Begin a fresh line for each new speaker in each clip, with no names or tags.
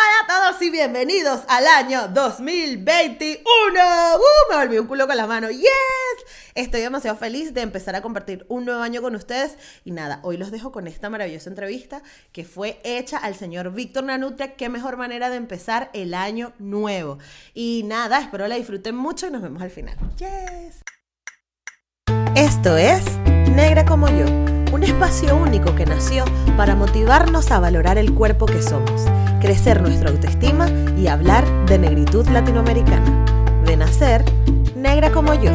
Hola a todos y bienvenidos al año 2021. ¡Uh! Me volví un culo con la mano. ¡Yes! Estoy demasiado feliz de empezar a compartir un nuevo año con ustedes. Y nada, hoy los dejo con esta maravillosa entrevista que fue hecha al señor Víctor Nanutia. Qué mejor manera de empezar el año nuevo. Y nada, espero la disfruten mucho y nos vemos al final. ¡Yes! Esto es Negra como yo, un espacio único que nació para motivarnos a valorar el cuerpo que somos crecer nuestra autoestima y hablar de negritud latinoamericana. De nacer, negra como yo.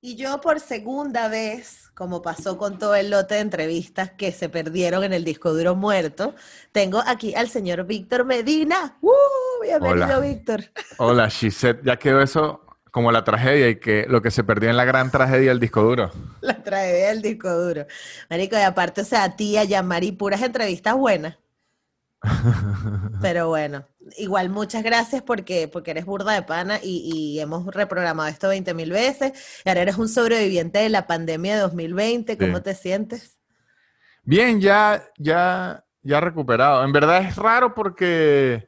Y yo por segunda vez, como pasó con todo el lote de entrevistas que se perdieron en el disco duro muerto, tengo aquí al señor Víctor Medina. ¡Uh! Bienvenido, Víctor.
Hola, Gisette. Ya quedó eso como la tragedia y que lo que se perdió en la gran tragedia del disco duro.
La tragedia del disco duro. Marico, y aparte, o sea, tía, Yamari, puras entrevistas buenas. Pero bueno, igual muchas gracias porque, porque eres burda de pana y, hemos reprogramado esto 20 mil veces. Y ahora eres un sobreviviente de la pandemia de 2020. ¿Cómo te sientes?
Bien, ya, ya, ya recuperado. En verdad es raro porque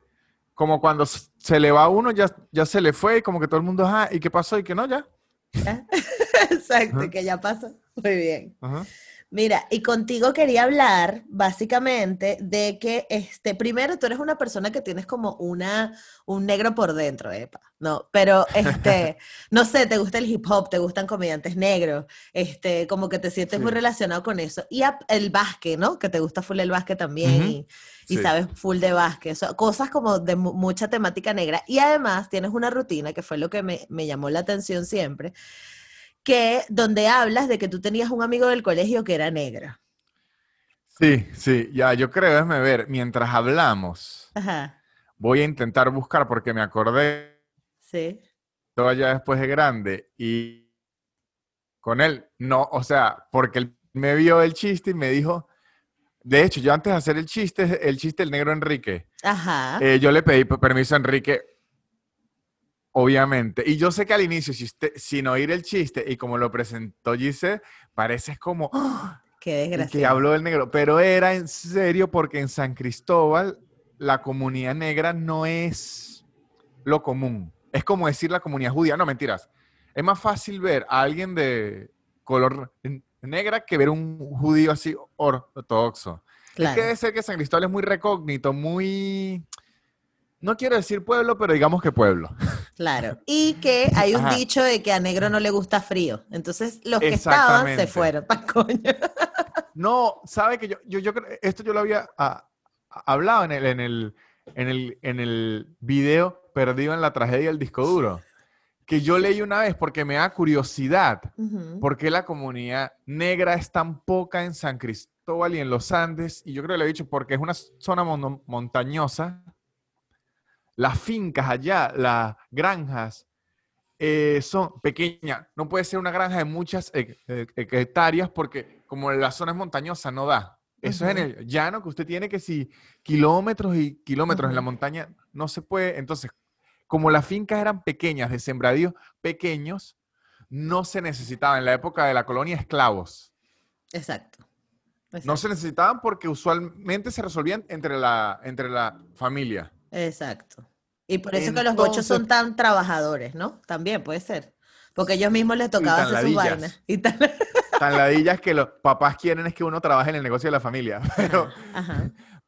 como cuando se le va a uno, ya, ya se le fue y como que todo el mundo, ah, ¿y qué pasó? Y que no, ya.
Exacto, que ya pasó. Muy bien. Mira, y contigo quería hablar básicamente de que, este, primero, tú eres una persona que tienes como una, un negro por dentro, epa, no, pero, este, no sé, te gusta el hip hop, te gustan comediantes negros, este, como que te sientes muy relacionado con eso. Y el básquet, ¿no? Que te gusta full el básquet también y, sabes full de básquet, cosas como de mucha temática negra. Y además tienes una rutina, que fue lo que me, me llamó la atención siempre, que donde hablas de que tú tenías un amigo del colegio que era negro.
Sí, sí, ya, yo creo, déjame ver, mientras hablamos, voy a intentar buscar porque me acordé.
Sí.
Todavía después de grande y con él, no, o sea, porque él me vio el chiste y me dijo, de hecho, yo antes de hacer el chiste, el chiste del negro Enrique,
Ajá.
Eh, yo le pedí permiso a Enrique, Obviamente. Y yo sé que al inicio, si usted, sin oír el chiste y como lo presentó Gise, parece como... ¡Ah!
Qué desgracia.
Que habló del negro. Pero era en serio porque en San Cristóbal la comunidad negra no es lo común. Es como decir la comunidad judía. No, mentiras. Es más fácil ver a alguien de color negra que ver un judío así ortodoxo. Es que debe ser que San Cristóbal es muy recógnito, muy no quiero decir pueblo, pero digamos que pueblo.
Claro. Y que hay un dicho de que a negro no le gusta frío. Entonces, los que estaban se fueron. Pa' coño.
No, sabe que yo, yo, yo esto yo lo había ah, hablado en el, en el, en el, en el video perdido en la tragedia del disco duro. Que yo leí una vez porque me da curiosidad por qué la comunidad negra es tan poca en San Cristóbal y en los Andes. Y yo creo que lo he dicho porque es una zona montañosa las fincas allá, las granjas, eh, son pequeñas. No puede ser una granja de muchas hectáreas porque como la zona es montañosa, no da. Eso es en el llano que usted tiene que si kilómetros y kilómetros en la montaña no se puede. Entonces, como las fincas eran pequeñas, de sembradíos pequeños, no se necesitaba en la época de la colonia esclavos.
Exacto.
No se necesitaban porque usualmente se resolvían entre la, entre la familia.
Exacto. Y por eso que los gochos son tan trabajadores, ¿no? También puede ser. Porque ellos mismos les tocaba hacer sus vainas. Y
tan... ladillas que los papás quieren es que uno trabaje en el negocio de la familia. Pero,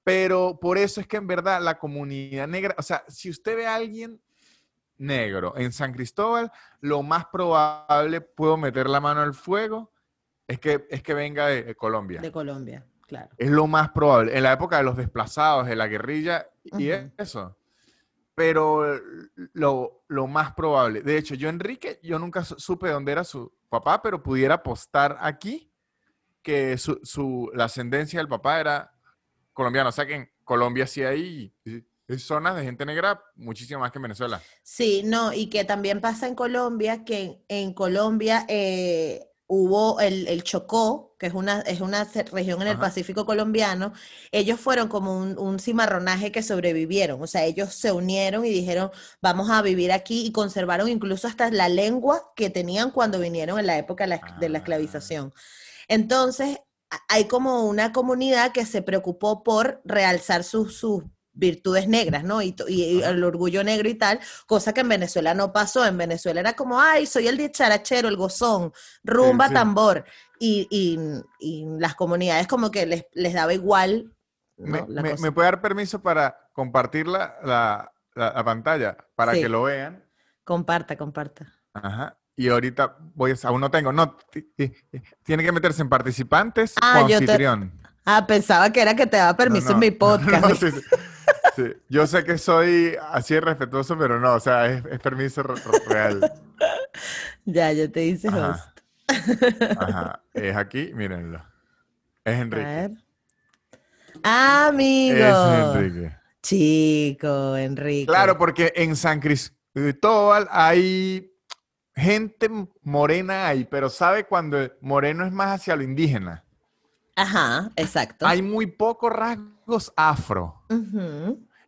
pero por eso es que en verdad la comunidad negra, o sea, si usted ve a alguien negro en San Cristóbal, lo más probable, puedo meter la mano al fuego, es que, es que venga de, Colombia.
De Colombia, claro.
Es lo más probable. En la época de los desplazados, de la guerrilla y eso pero lo, lo, más probable. De hecho, yo, Enrique, yo nunca supe dónde era su papá, pero pudiera apostar aquí que su, su- la ascendencia del papá era colombiana. O sea que en Colombia sí hay zonas de gente negra muchísimo más que en Venezuela.
Sí, no, y que también pasa en Colombia, que en, en Colombia eh, hubo el, el Chocó, que es una, es una región en el
Ajá.
Pacífico colombiano, ellos fueron como un, un cimarronaje que sobrevivieron, o sea, ellos se unieron y dijeron, vamos a vivir aquí y conservaron incluso hasta la lengua que tenían cuando vinieron en la época de la, esc- de la
Ah.
esclavización. Entonces, hay como una comunidad que se preocupó por realzar sus, sus virtudes negras, ¿no? Y, el orgullo negro y tal, cosa que en Venezuela no pasó. En Venezuela era como, ay, soy el dicharachero, el gozón, rumba,
sí.
tambor. Y, y- y las comunidades como que les, les daba igual.
¿Me,
¿no? La
me- me puede dar permiso para compartir la, la- la- la pantalla para
Sí.
que lo vean?
Comparta, comparta.
Ajá. Y ahorita voy a, aún no tengo, no, ti- ti- tiene que meterse en participantes
Ah,
o
yo te-
anfitrión.
Ah, pensaba que era que te daba permiso
No,
en mi podcast.
no, sí, sí, sí. Yo sé que soy así de respetuoso, pero no, o sea, es, es permiso re- re- real.
Ya, yo te hice
Ajá.
host.
Ajá. Es aquí, mírenlo. Es
A
Enrique.
ver. Ah, Amigo.
Es Enrique.
Chico, Enrique.
Claro, porque en San Cristóbal hay gente morena ahí, pero ¿sabe cuando el moreno es más hacia lo indígena?
Ajá, exacto.
Hay muy pocos rasgos afro.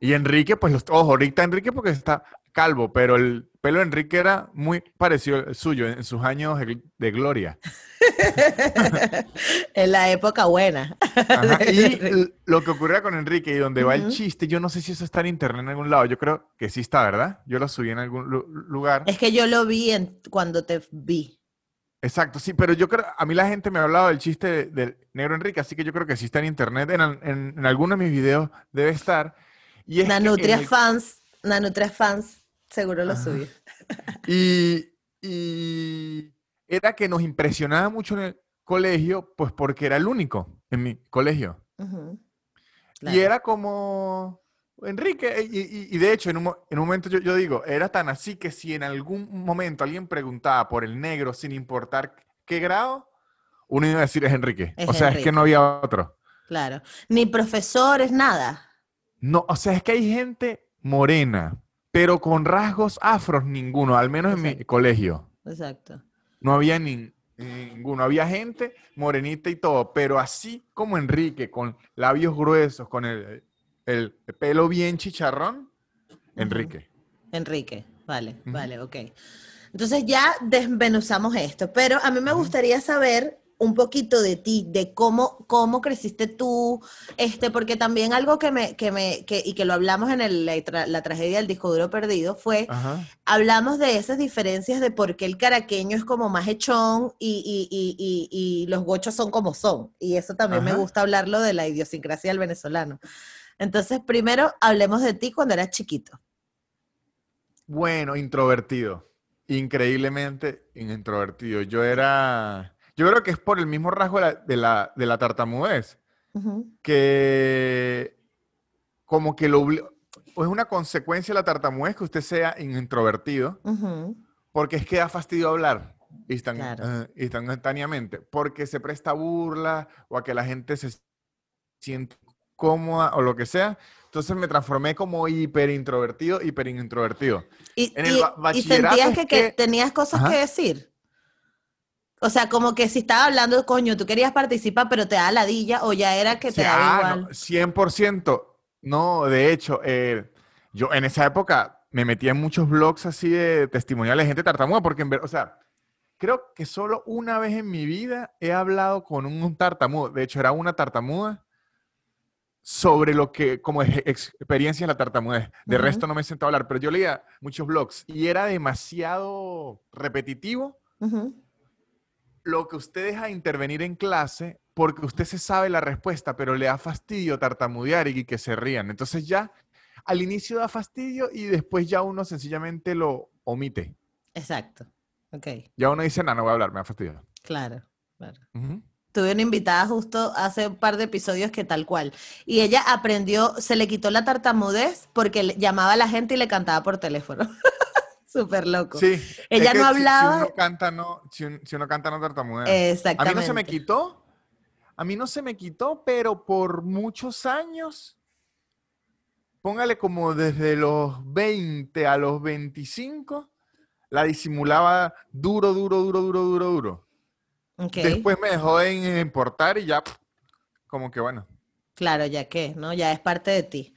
Y Enrique, pues los ojo, ahorita Enrique porque está calvo, pero el pelo de Enrique era muy parecido al suyo en sus años de, gloria.
en la época buena.
Ajá, Y lo que ocurría con Enrique y donde va el chiste, yo no sé si eso está en internet en algún lado. Yo creo que sí está, ¿verdad? Yo lo subí en algún lu- lugar.
Es que yo lo vi en- cuando te vi.
Exacto, sí, pero yo creo, a mí la gente me ha hablado del chiste de- del negro Enrique, así que yo creo que sí está en internet, en, en, en alguno de mis videos debe estar. Y es
Nanutria
el-
fans, Nanutria fans, seguro lo subió.
Y, y era que nos impresionaba mucho en el colegio, pues porque era el único en mi colegio. Y
Claro.
era como Enrique, y, y- y de hecho en un, en un momento yo, yo digo, era tan así que si en algún momento alguien preguntaba por el negro sin importar qué grado, uno iba a decir es Enrique.
Es
o sea, es que no había otro.
Claro. Ni profesores, nada.
No, o sea, es que hay gente morena, pero con rasgos afros ninguno, al menos en mi colegio.
Exacto.
No había ni- ninguno. Había gente morenita y todo, pero así como Enrique, con labios gruesos, con el, el pelo bien chicharrón, Enrique.
Enrique, vale, vale, ok. Entonces ya desmenuzamos esto, pero a mí me gustaría saber un poquito de ti, de cómo, cómo creciste tú, este, porque también algo que me, que me, que, y que lo hablamos en el- la, tra- la tragedia del disco duro perdido fue,
Ajá.
hablamos de esas diferencias de por qué el caraqueño es como más echón y, y- y- y- los gochos son como son. Y eso también me gusta hablarlo de la idiosincrasia del venezolano. Entonces, primero hablemos de ti cuando eras chiquito.
Bueno, introvertido. Increíblemente introvertido. Yo era. Yo creo que es por el mismo rasgo de la, de la, de la tartamudez. Que como que lo es una consecuencia de la tartamudez que usted sea introvertido, porque es que da fastidio hablar instan-
Claro.
eh, instantáneamente, porque se presta a burla o a que la gente se siente cómoda o lo que sea. Entonces me transformé como hiper introvertido, hiper introvertido.
Y,
En el
y-
ba-
y
bachillerato
sentías que, tenías cosas
Ajá.
que decir. O sea, como que si estaba hablando, coño, tú querías participar, pero te da ladilla, o ya era que te
Sí,
daba
ah,
igual.
no, 100%. No, de hecho, eh, yo en esa época me metía en muchos blogs así de testimoniales de gente tartamuda, porque en ver, o sea, creo que solo una vez en mi vida he hablado con un tartamudo. De hecho, era una tartamuda sobre lo que, como ex- experiencia en la tartamudez. De resto no me he sentado a hablar, pero yo leía muchos blogs y era demasiado repetitivo lo que usted deja de intervenir en clase porque usted se sabe la respuesta, pero le da fastidio tartamudear y que se rían. Entonces ya al inicio da fastidio y después ya uno sencillamente lo omite.
Exacto. Ok,
Ya uno dice, no, no voy a hablar, me da fastidio.
claro, claro. Tuve una invitada justo hace un par de episodios que tal cual. Y ella aprendió, se le quitó la tartamudez porque llamaba a la gente y le cantaba por teléfono. Súper loco.
Sí. es
Ella
que
no
si- Si,
hablaba-
uno canta, no, si, un- si uno canta, no tartamudea. A mí
Exactamente.
no se me quitó, a mí no se me quitó, pero por muchos años, póngale como desde los 20 a los 25, la disimulaba duro, duro, duro, duro, duro, duro. Después me dejó de importar y ya, como que bueno.
Claro, ya que, ¿no? Ya es parte de ti.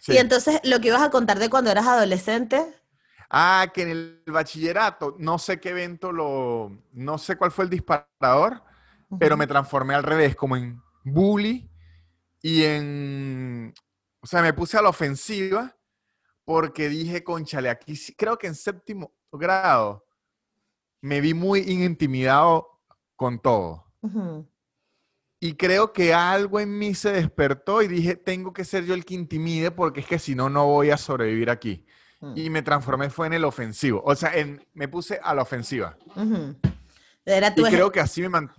sí.
Y entonces, lo que ibas a contar de cuando eras adolescente,
Ah, que en el bachillerato, no sé qué evento lo, no sé cuál fue el disparador, pero me transformé al revés, como en bully y en, o sea, me puse a la ofensiva porque dije, conchale, aquí creo que en séptimo grado me vi muy intimidado con todo. Y creo que algo en mí se despertó y dije, tengo que ser yo el que intimide porque es que si no, no voy a sobrevivir aquí.
Mm.
Y me transformé fue en el ofensivo. O sea, en- me puse a la ofensiva.
Era
Y
tu
creo que así me, man-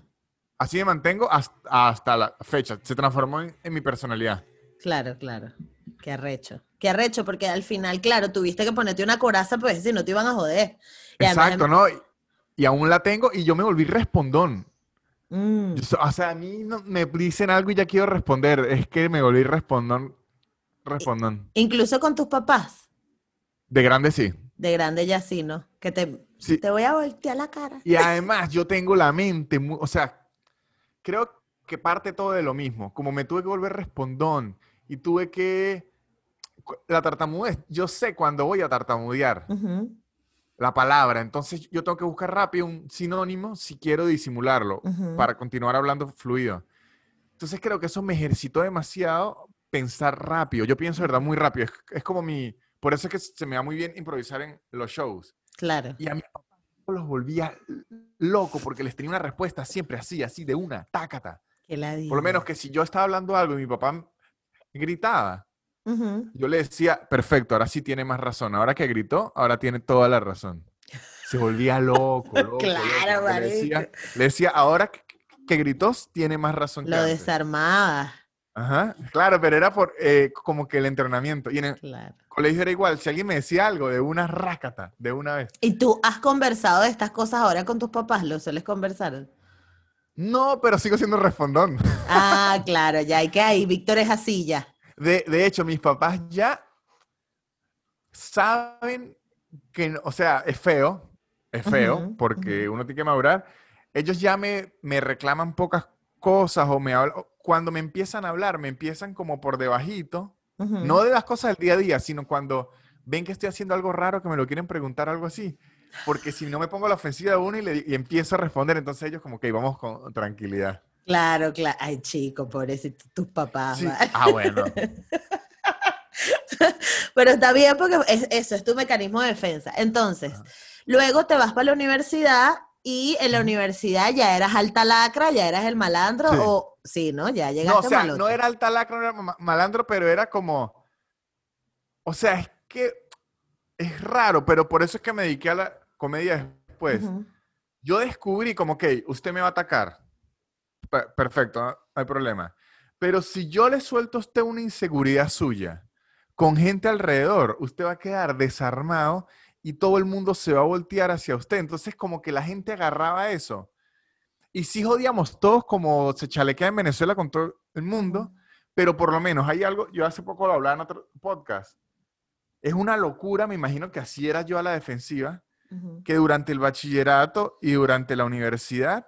así me mantengo hasta, hasta la fecha. Se transformó en, en mi personalidad.
Claro, claro. Qué arrecho. Qué arrecho, porque al final, claro, tuviste que ponerte una coraza, pues si no te iban a joder. Y además-
Exacto, ¿no? Y, aún la tengo y yo me volví respondón.
Mm,
Yo o sea, a mí no, me dicen algo y ya quiero responder. Es que me volví respondón. Respondón.
Incluso con tus papás.
De grande sí.
De grande ya sí, ¿no? Que te,
Sí.
te voy a voltear la cara.
Y además yo tengo la mente, mu- o sea, creo que parte todo de lo mismo. Como me tuve que volver respondón y tuve que... La tartamudez, yo sé cuando voy a tartamudear
Ujú,
la palabra, entonces yo tengo que buscar rápido un sinónimo si quiero disimularlo para continuar hablando fluido. Entonces creo que eso me ejercitó demasiado pensar rápido. Yo pienso, ¿verdad? Muy rápido. Es, es como mi... Por eso es que se me da muy bien improvisar en los shows.
Claro.
Y a mi papá los volvía loco porque les tenía una respuesta siempre así, así de una, tácata.
Qué ladilla.
Por lo menos que si yo estaba hablando algo y mi papá gritaba, Yo le decía, perfecto, ahora sí tiene más razón. Ahora que gritó, ahora tiene toda la razón. Se volvía loco, loco.
Claro,
loco. Le decía, le decía, ahora que, que gritó, tiene más razón que
Lo
antes".
desarmaba.
Ajá, claro, pero era por eh, como que el entrenamiento. Y en el
Claro.
colegio era igual. Si alguien me decía algo de una rácata, de una vez.
¿Y tú has conversado de estas cosas ahora con tus papás? ¿Lo sueles conversar?
No, pero sigo siendo respondón.
Ah, claro, ya hay que ahí. Víctor es así ya.
De, de hecho, mis papás ya saben que, o sea, es feo, es feo, porque uno tiene que madurar. Ellos ya me, me reclaman pocas cosas o me hablan, cuando me empiezan a hablar, me empiezan como por debajito, no de las cosas del día a día, sino cuando ven que estoy haciendo algo raro, que me lo quieren preguntar, algo así. Porque si no me pongo a la ofensiva de uno y, le, y empiezo a responder, entonces ellos como que vamos con tranquilidad.
Claro, claro. Ay, chico, pobrecito, tus papás.
Sí. Ah, bueno.
Pero está bien porque es- eso es tu mecanismo de defensa. Entonces, luego te vas para la universidad y en la universidad ya eras alta lacra, ya eras el malandro
Sí.
o sí, ¿no? Ya
No,
llegaste
o sea,
malote.
no era alta lacra, no era ma- malandro, pero era como. O sea, es que es raro, pero por eso es que me dediqué a la comedia después. Yo descubrí como, que usted me va a atacar. Pe- perfecto, no no hay problema. Pero si yo le suelto a usted una inseguridad suya con gente alrededor, usted va a quedar desarmado y todo el mundo se va a voltear hacia usted. Entonces, como que la gente agarraba eso. Y sí jodíamos todos como se chalequea en Venezuela con todo el mundo, pero por lo menos hay algo, yo hace poco lo hablaba en otro podcast, es una locura, me imagino que así era yo a la defensiva, que durante el bachillerato y durante la universidad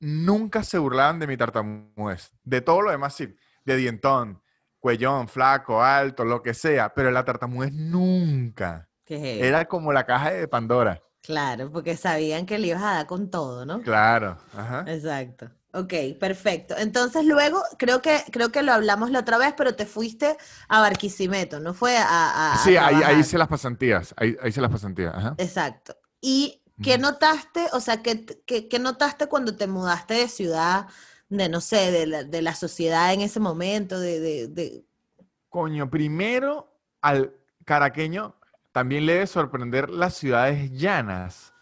nunca se burlaban de mi tartamudez. De todo lo demás sí, de dientón, cuellón, flaco, alto, lo que sea, pero la tartamudez nunca.
Qué heavy.
Era como la caja de Pandora.
Claro, porque sabían que le ibas a dar con todo, ¿no?
Claro. Ajá.
Exacto. Ok, perfecto. Entonces luego, creo que, creo que lo hablamos la otra vez, pero te fuiste a Barquisimeto, ¿no fue a, a- a
Sí, ahí, hice las pasantías. Ahí, ahí hice las pasantías. Ajá.
Exacto. ¿Y qué notaste? O sea, ¿qué, qué, qué notaste cuando te mudaste de ciudad, de no sé, de la, de la sociedad en ese momento, de, de, de-
Coño, primero al caraqueño también le debe sorprender las ciudades llanas,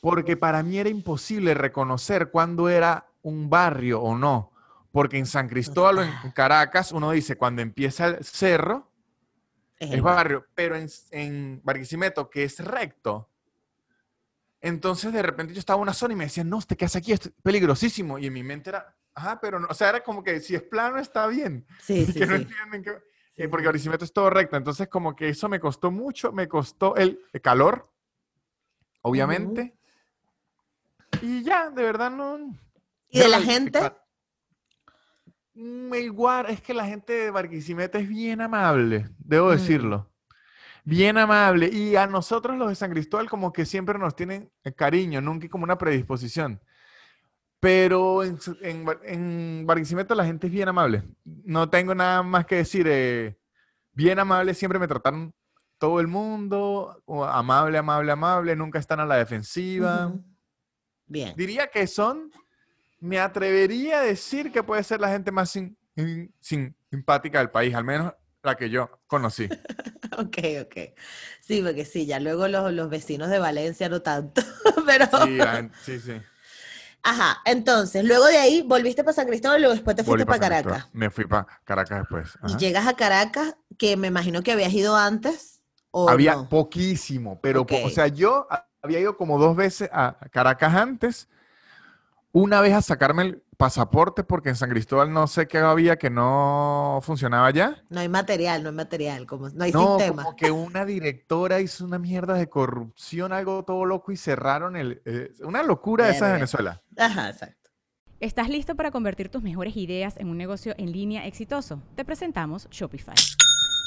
porque para mí era imposible reconocer cuándo era un barrio o no, porque en San Cristóbal o en. Caracas uno dice cuando empieza el cerro
es el-
barrio, pero en, en Barquisimeto que es recto. Entonces de repente yo estaba en una zona y me decían, no, te quedas aquí, es peligrosísimo. Y en mi mente era ajá, pero no, o sea, era como que si es plano está bien.
Sí, sí,
que no
sí.
entienden que,
Sí,
eh, porque. Barquisimeto es todo recto. Entonces, como que eso me costó mucho, me costó el, el calor, obviamente. Y ya, de verdad no.
¿Y de la
el-
gente?
Mm, El guar, es que la gente de Barquisimeto es bien amable, debo
Mm.
decirlo. Bien amable. Y a nosotros los de San Cristóbal como que siempre nos tienen eh, cariño, nunca como una predisposición. Pero en, Barquisimeto la gente es bien amable. No tengo nada más que decir. eh, bien amable, siempre me trataron todo el mundo. Amable, amable, amable. Nunca están a la defensiva.
Bien.
Diría que son, me atrevería a decir que puede ser la gente más sim- in- sim- simpática del país, al menos la que yo conocí.
Ok, ok. Sí, porque sí, ya luego los, los vecinos de Valencia no tanto. Pero,
Sí, sí, sí.
ajá, entonces, luego de ahí volviste para San Cristóbal y luego después te fuiste para. Caracas.
Me fui para Caracas después.
Y llegas a Caracas, que me imagino que habías ido antes, ¿o
Había
no?
poquísimo, pero, po- o sea, yo había ido como dos veces a Caracas antes, una vez a sacarme el pasaporte porque en San Cristóbal no sé qué había que no funcionaba ya.
No hay material, no hay material, como no hay
No,
sistema.
como que una directora hizo una mierda de corrupción, algo todo loco y cerraron el... eh, una locura esa de. Venezuela.
Ajá, exacto.
¿Estás listo para convertir tus mejores ideas en un negocio en línea exitoso? Te presentamos Shopify.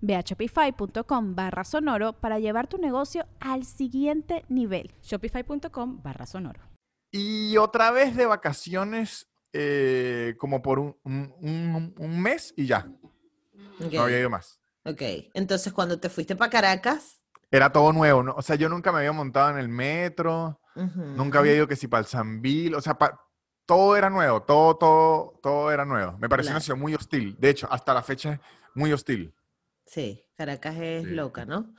Ve a shopify.com barra sonoro para llevar tu negocio al siguiente nivel.
Shopify.com barra sonoro.
Y otra vez de vacaciones, eh, como por un, un- un- un mes y ya, no había ido más.
ok. Entonces, cuando te fuiste para Caracas,
Era todo nuevo, ¿no? O sea, yo nunca me había montado en el metro, nunca había ido que si para el Sambil, o sea, pa- todo era nuevo, todo, todo, todo era nuevo. Me pareció una
Claro.
ciudad muy hostil. De hecho, hasta la fecha muy hostil.
Sí, Caracas es
Sí.
loca, ¿no?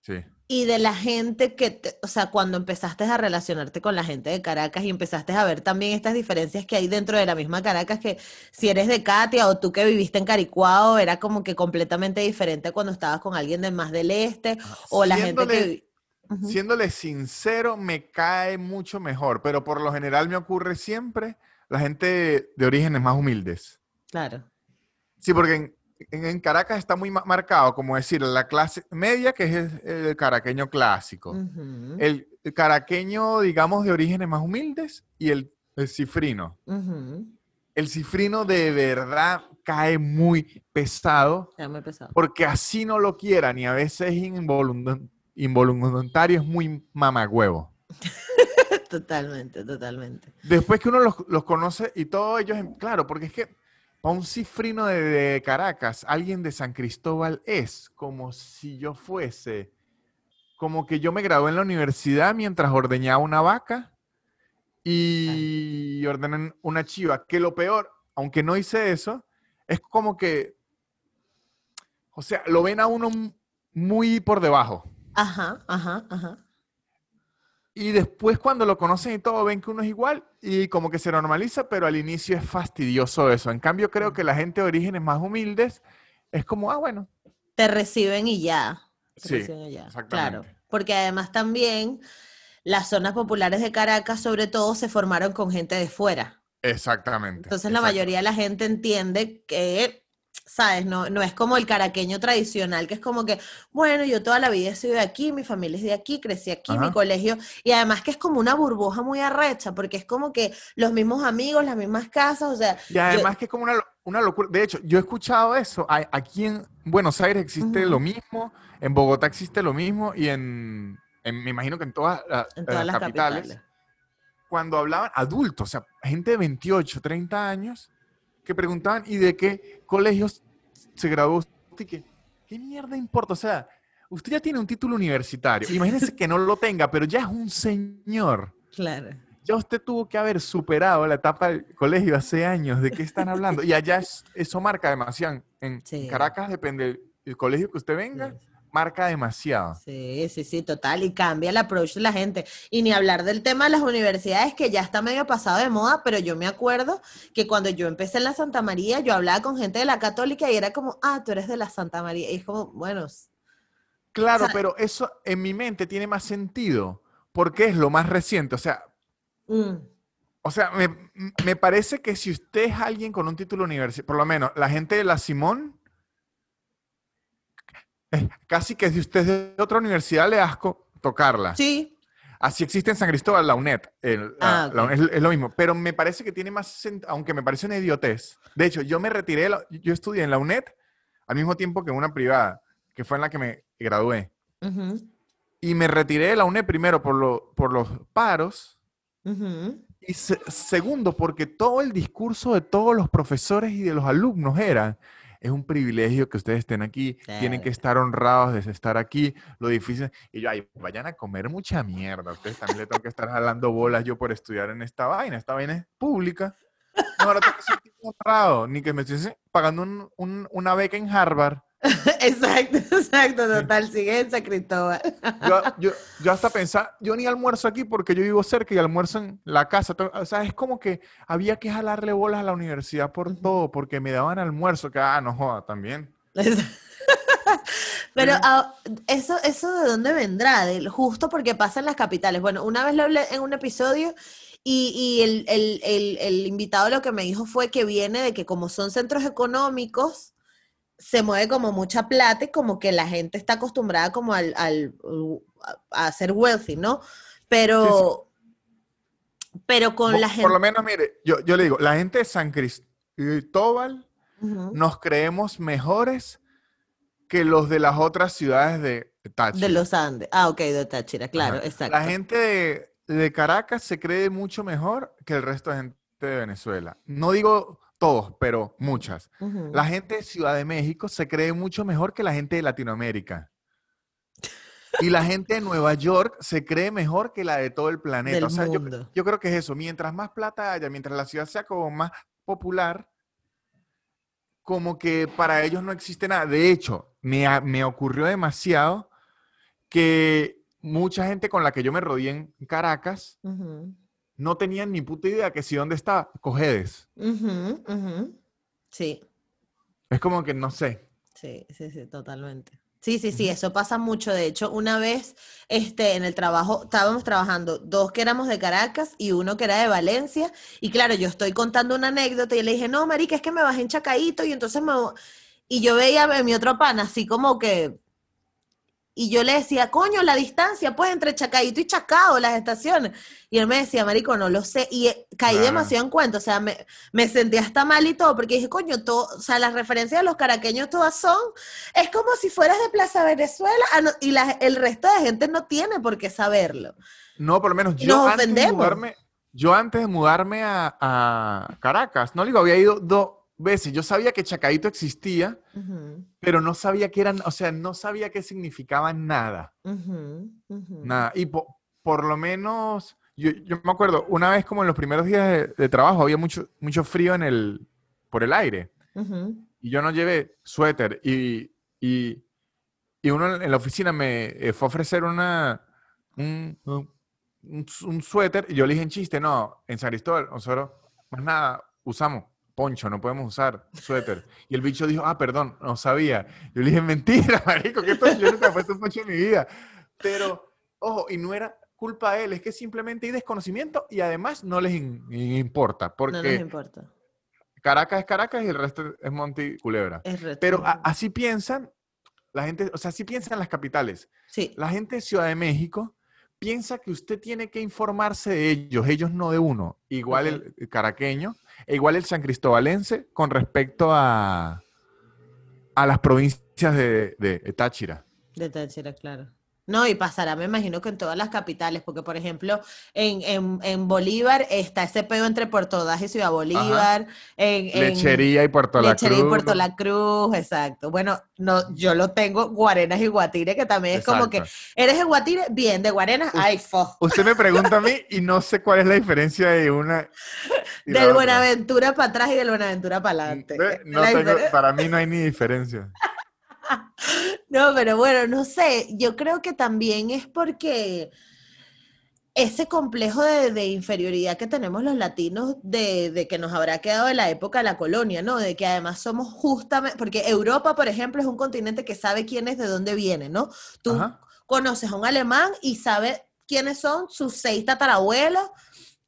Sí.
Y de la gente que, te- o sea, cuando empezaste a relacionarte con la gente de Caracas y empezaste a ver también estas diferencias que hay dentro de la misma Caracas, que si eres de Katia o tú que viviste en Caricuao, era como que completamente diferente cuando estabas con alguien de más del este, o la gente que...
Siéndole-
vi- Ujú.
Siéndole sincero, me cae mucho mejor, pero por lo general me ocurre siempre la gente de orígenes más humildes.
Claro.
Sí, porque en, en- Caracas está muy ma- marcado, como decir, la clase media, que es el, caraqueño clásico. El, el caraqueño, digamos, de orígenes más humildes y el, el cifrino. El cifrino de verdad cae muy pesado
me he empezado.
porque así no lo quieran y a veces involun- involuntario es muy mamagüevo.
Totalmente, totalmente.
Después que uno los, los conoce y todos ellos, claro, porque es que para un cifrino de, de Caracas, alguien de San Cristóbal es como si yo fuese, como que yo me gradué en la universidad mientras ordeñaba una vaca y ordené una chiva, que lo peor, aunque no hice eso, es como que, o sea, lo ven a uno muy por debajo.
Ajá, ajá, ajá.
Y después cuando lo conocen y todo, ven que uno es igual y como que se normaliza, pero al inicio es fastidioso eso. En cambio, creo que la gente de orígenes más humildes es como, ah, bueno.
Te reciben y ya. Te
Sí,
reciben y ya. Claro.
exactamente.
Porque además también las zonas populares de Caracas, sobre todo, se formaron con gente de fuera.
Exactamente.
Entonces la mayoría de la gente entiende que, ¿sabes? No, no es como el caraqueño tradicional, que es como que, bueno, yo toda la vida he sido de aquí, mi familia es de aquí, crecí aquí, mi colegio, y además que es como una burbuja muy arrecha, porque es como que los mismos amigos, las mismas casas, o sea,
Y además que es como una, una locura. De hecho, yo he escuchado eso. Aquí en Buenos Aires existe lo mismo, en Bogotá existe lo mismo y en, en- me imagino que en todas, la-
en
eh,
todas las
capitales.
capitales.
cuando hablaban adultos, o sea, gente de 28, 30 años, que preguntaban, ¿y de qué colegios se graduó usted? Y que, ¿Qué mierda importa? O sea, usted ya tiene un título universitario. Imagínense que no lo tenga, pero ya es un señor.
Claro.
Ya usted tuvo que haber superado la etapa del colegio hace años. ¿De qué están hablando? Y allá es- eso marca demasiado. En
Sí.
Caracas, depende del colegio que usted venga, marca demasiado.
Sí, sí, sí, total. Y cambia el approach de la gente. Y ni hablar del tema de las universidades, que ya está medio pasado de moda, pero yo me acuerdo que cuando yo empecé en la Santa María, yo hablaba con gente de la Católica y era como, ah, tú eres de la Santa María. Y es como, bueno,
Claro,
O sea-
pero eso en mi mente tiene más sentido porque es lo más reciente. O sea,
mm,
o sea, me, me parece que si usted es alguien con un título universitario, por lo menos la gente de la Simón, casi que si usted es de otra universidad le asco tocarla.
sí,
Así existe en San Cristóbal la UNED. el-
Ah,
la. UNED es, es lo mismo. Pero me parece que tiene más aunque me parece una idiotez. De hecho, yo me retiré, yo estudié en la UNED al mismo tiempo que en una privada, que fue en la que me gradué. Y me retiré de la UNED primero por, lo- por los paros y se- segundo porque todo el discurso de todos los profesores y de los alumnos era, es un privilegio que ustedes estén aquí, tienen que estar honrados de estar aquí, lo difícil. Y yo, ay, vayan a comer mucha mierda, ustedes también le tengo que estar jalando bolas yo por estudiar en esta vaina, esta vaina es pública. No, ahora tengo que ser honrado, ni que me estuviese pagando un- un- una beca en Harvard.
Exacto, exacto, total. Sigue en San Cristóbal.
Yo, yo, yo hasta pensaba, yo ni almuerzo aquí porque yo vivo cerca y almuerzo en la casa. O sea, es como que había que jalarle bolas a la universidad por todo, porque me daban almuerzo, que, ah, no joda, también.
Pero ah, eso, eso de dónde vendrá, justo porque pasa en las capitales. Bueno, una vez lo hablé en un episodio y, y el, el- el- el invitado lo que me dijo fue que viene de que como son centros económicos, se mueve como mucha plata y como que la gente está acostumbrada como al, al- uh, a, ser wealthy, ¿no? Pero, pero con
Por,
la
por
gente...
lo menos, mire, yo, yo le digo, la gente de San Cristóbal nos creemos mejores que los de las otras ciudades de Táchira.
De los Andes. Ah, ok, de Táchira, claro,
Ajá.
exacto.
La gente de, de Caracas se cree mucho mejor que el resto de gente de Venezuela. No digo todos, pero muchas. La gente de Ciudad de México se cree mucho mejor que la gente de Latinoamérica. Y la gente de Nueva York se cree mejor que la de todo el planeta.
Del
o sea, yo,
mundo.
yo creo que es eso. Mientras más plata haya, mientras la ciudad sea como más popular, como que para ellos no existe nada. De hecho, me, me ocurrió demasiado que mucha gente con la que yo me rodeé en Caracas. No tenían ni puta idea que si dónde está
ujú. Sí,
Es como que no sé.
sí, sí, sí, totalmente. Sí, sí, sí, eso pasa mucho. De hecho, una vez este, en el trabajo, estábamos trabajando dos que éramos de Caracas y uno que era de Valencia. Y claro, yo estoy contando una anécdota y le dije, no, marica, es que me bajé en Chacaíto y entonces me... vo-". Y yo veía a mi otro pana así como que... Y yo le decía, coño, la distancia, pues, entre Chacaíto y Chacao, las estaciones. Y él me decía, marico, no lo sé. Y eh, caí
Claro.
demasiado en cuenta. O sea, me, me sentí hasta mal y todo, porque dije, coño, todo, o sea, las referencias de los caraqueños todas son, es como si fueras de Plaza Venezuela, ah, no, y la- el resto de gente no tiene por qué saberlo.
No, por lo menos yo
nos
antes de
ofendemos.
mudarme, yo antes de mudarme a, a Caracas, no digo, había ido dos veces. Yo sabía que Chacaíto existía, pero no sabía qué eran, o sea, no sabía qué significaba nada. Nada. Y po- por lo menos, yo, yo me acuerdo, una vez como en los primeros días de, de trabajo había mucho, mucho frío en el, por el aire. Y yo no llevé suéter. Y, y, y uno en la oficina me eh, fue a ofrecer una, un, un suéter. Y yo le dije en chiste, no, en San Cristóbal, nosotros, más nada, usamos poncho, no podemos usar suéter. Y el bicho dijo, ah, perdón, no sabía. Yo le dije, mentira, marico, que esto, yo nunca he puesto un poncho en mi vida. Pero, ojo, y no era culpa de él, es que simplemente hay desconocimiento y además no les in- importa,
No
porque
nos importa.
Caracas es Caracas y el resto es Monte Culebra.
Es.
Pero a- así piensan la gente, o sea, así piensan las capitales.
Sí,
La gente de Ciudad de México piensa que usted tiene que informarse de ellos, ellos no de uno. Igual el caraqueño, e igual el san cristobalense con respecto a, a las provincias de, de- de Táchira.
de Táchira, claro. No, y pasará, me imagino que en todas las capitales, porque por ejemplo, en, en, en Bolívar está ese pedo entre Puerto Ordaz y Ciudad Bolívar. En,
Lechería y Puerto La
Lechería
Cruz.
y Puerto La Cruz, exacto. Bueno, no, yo lo tengo, Guarenas y Guatire, que también es como que. ¿eres de Guatire? Bien, de Guarenas, ay, fo.
Usted me pregunta a mí y no sé cuál es la diferencia de una
Del. Buenaventura para atrás y del Buenaventura para adelante.
Ve, No tengo- para mí no hay ni diferencia.
No, pero bueno, no sé, yo creo que también es porque ese complejo de, de inferioridad que tenemos los latinos, de, de que nos habrá quedado de la época de la colonia, ¿no? De que además somos justamente, porque Europa, por ejemplo, es un continente que sabe quién es, de dónde viene, ¿no? Tú
Ajá.
conoces a un alemán y sabes quiénes son sus seis tatarabuelos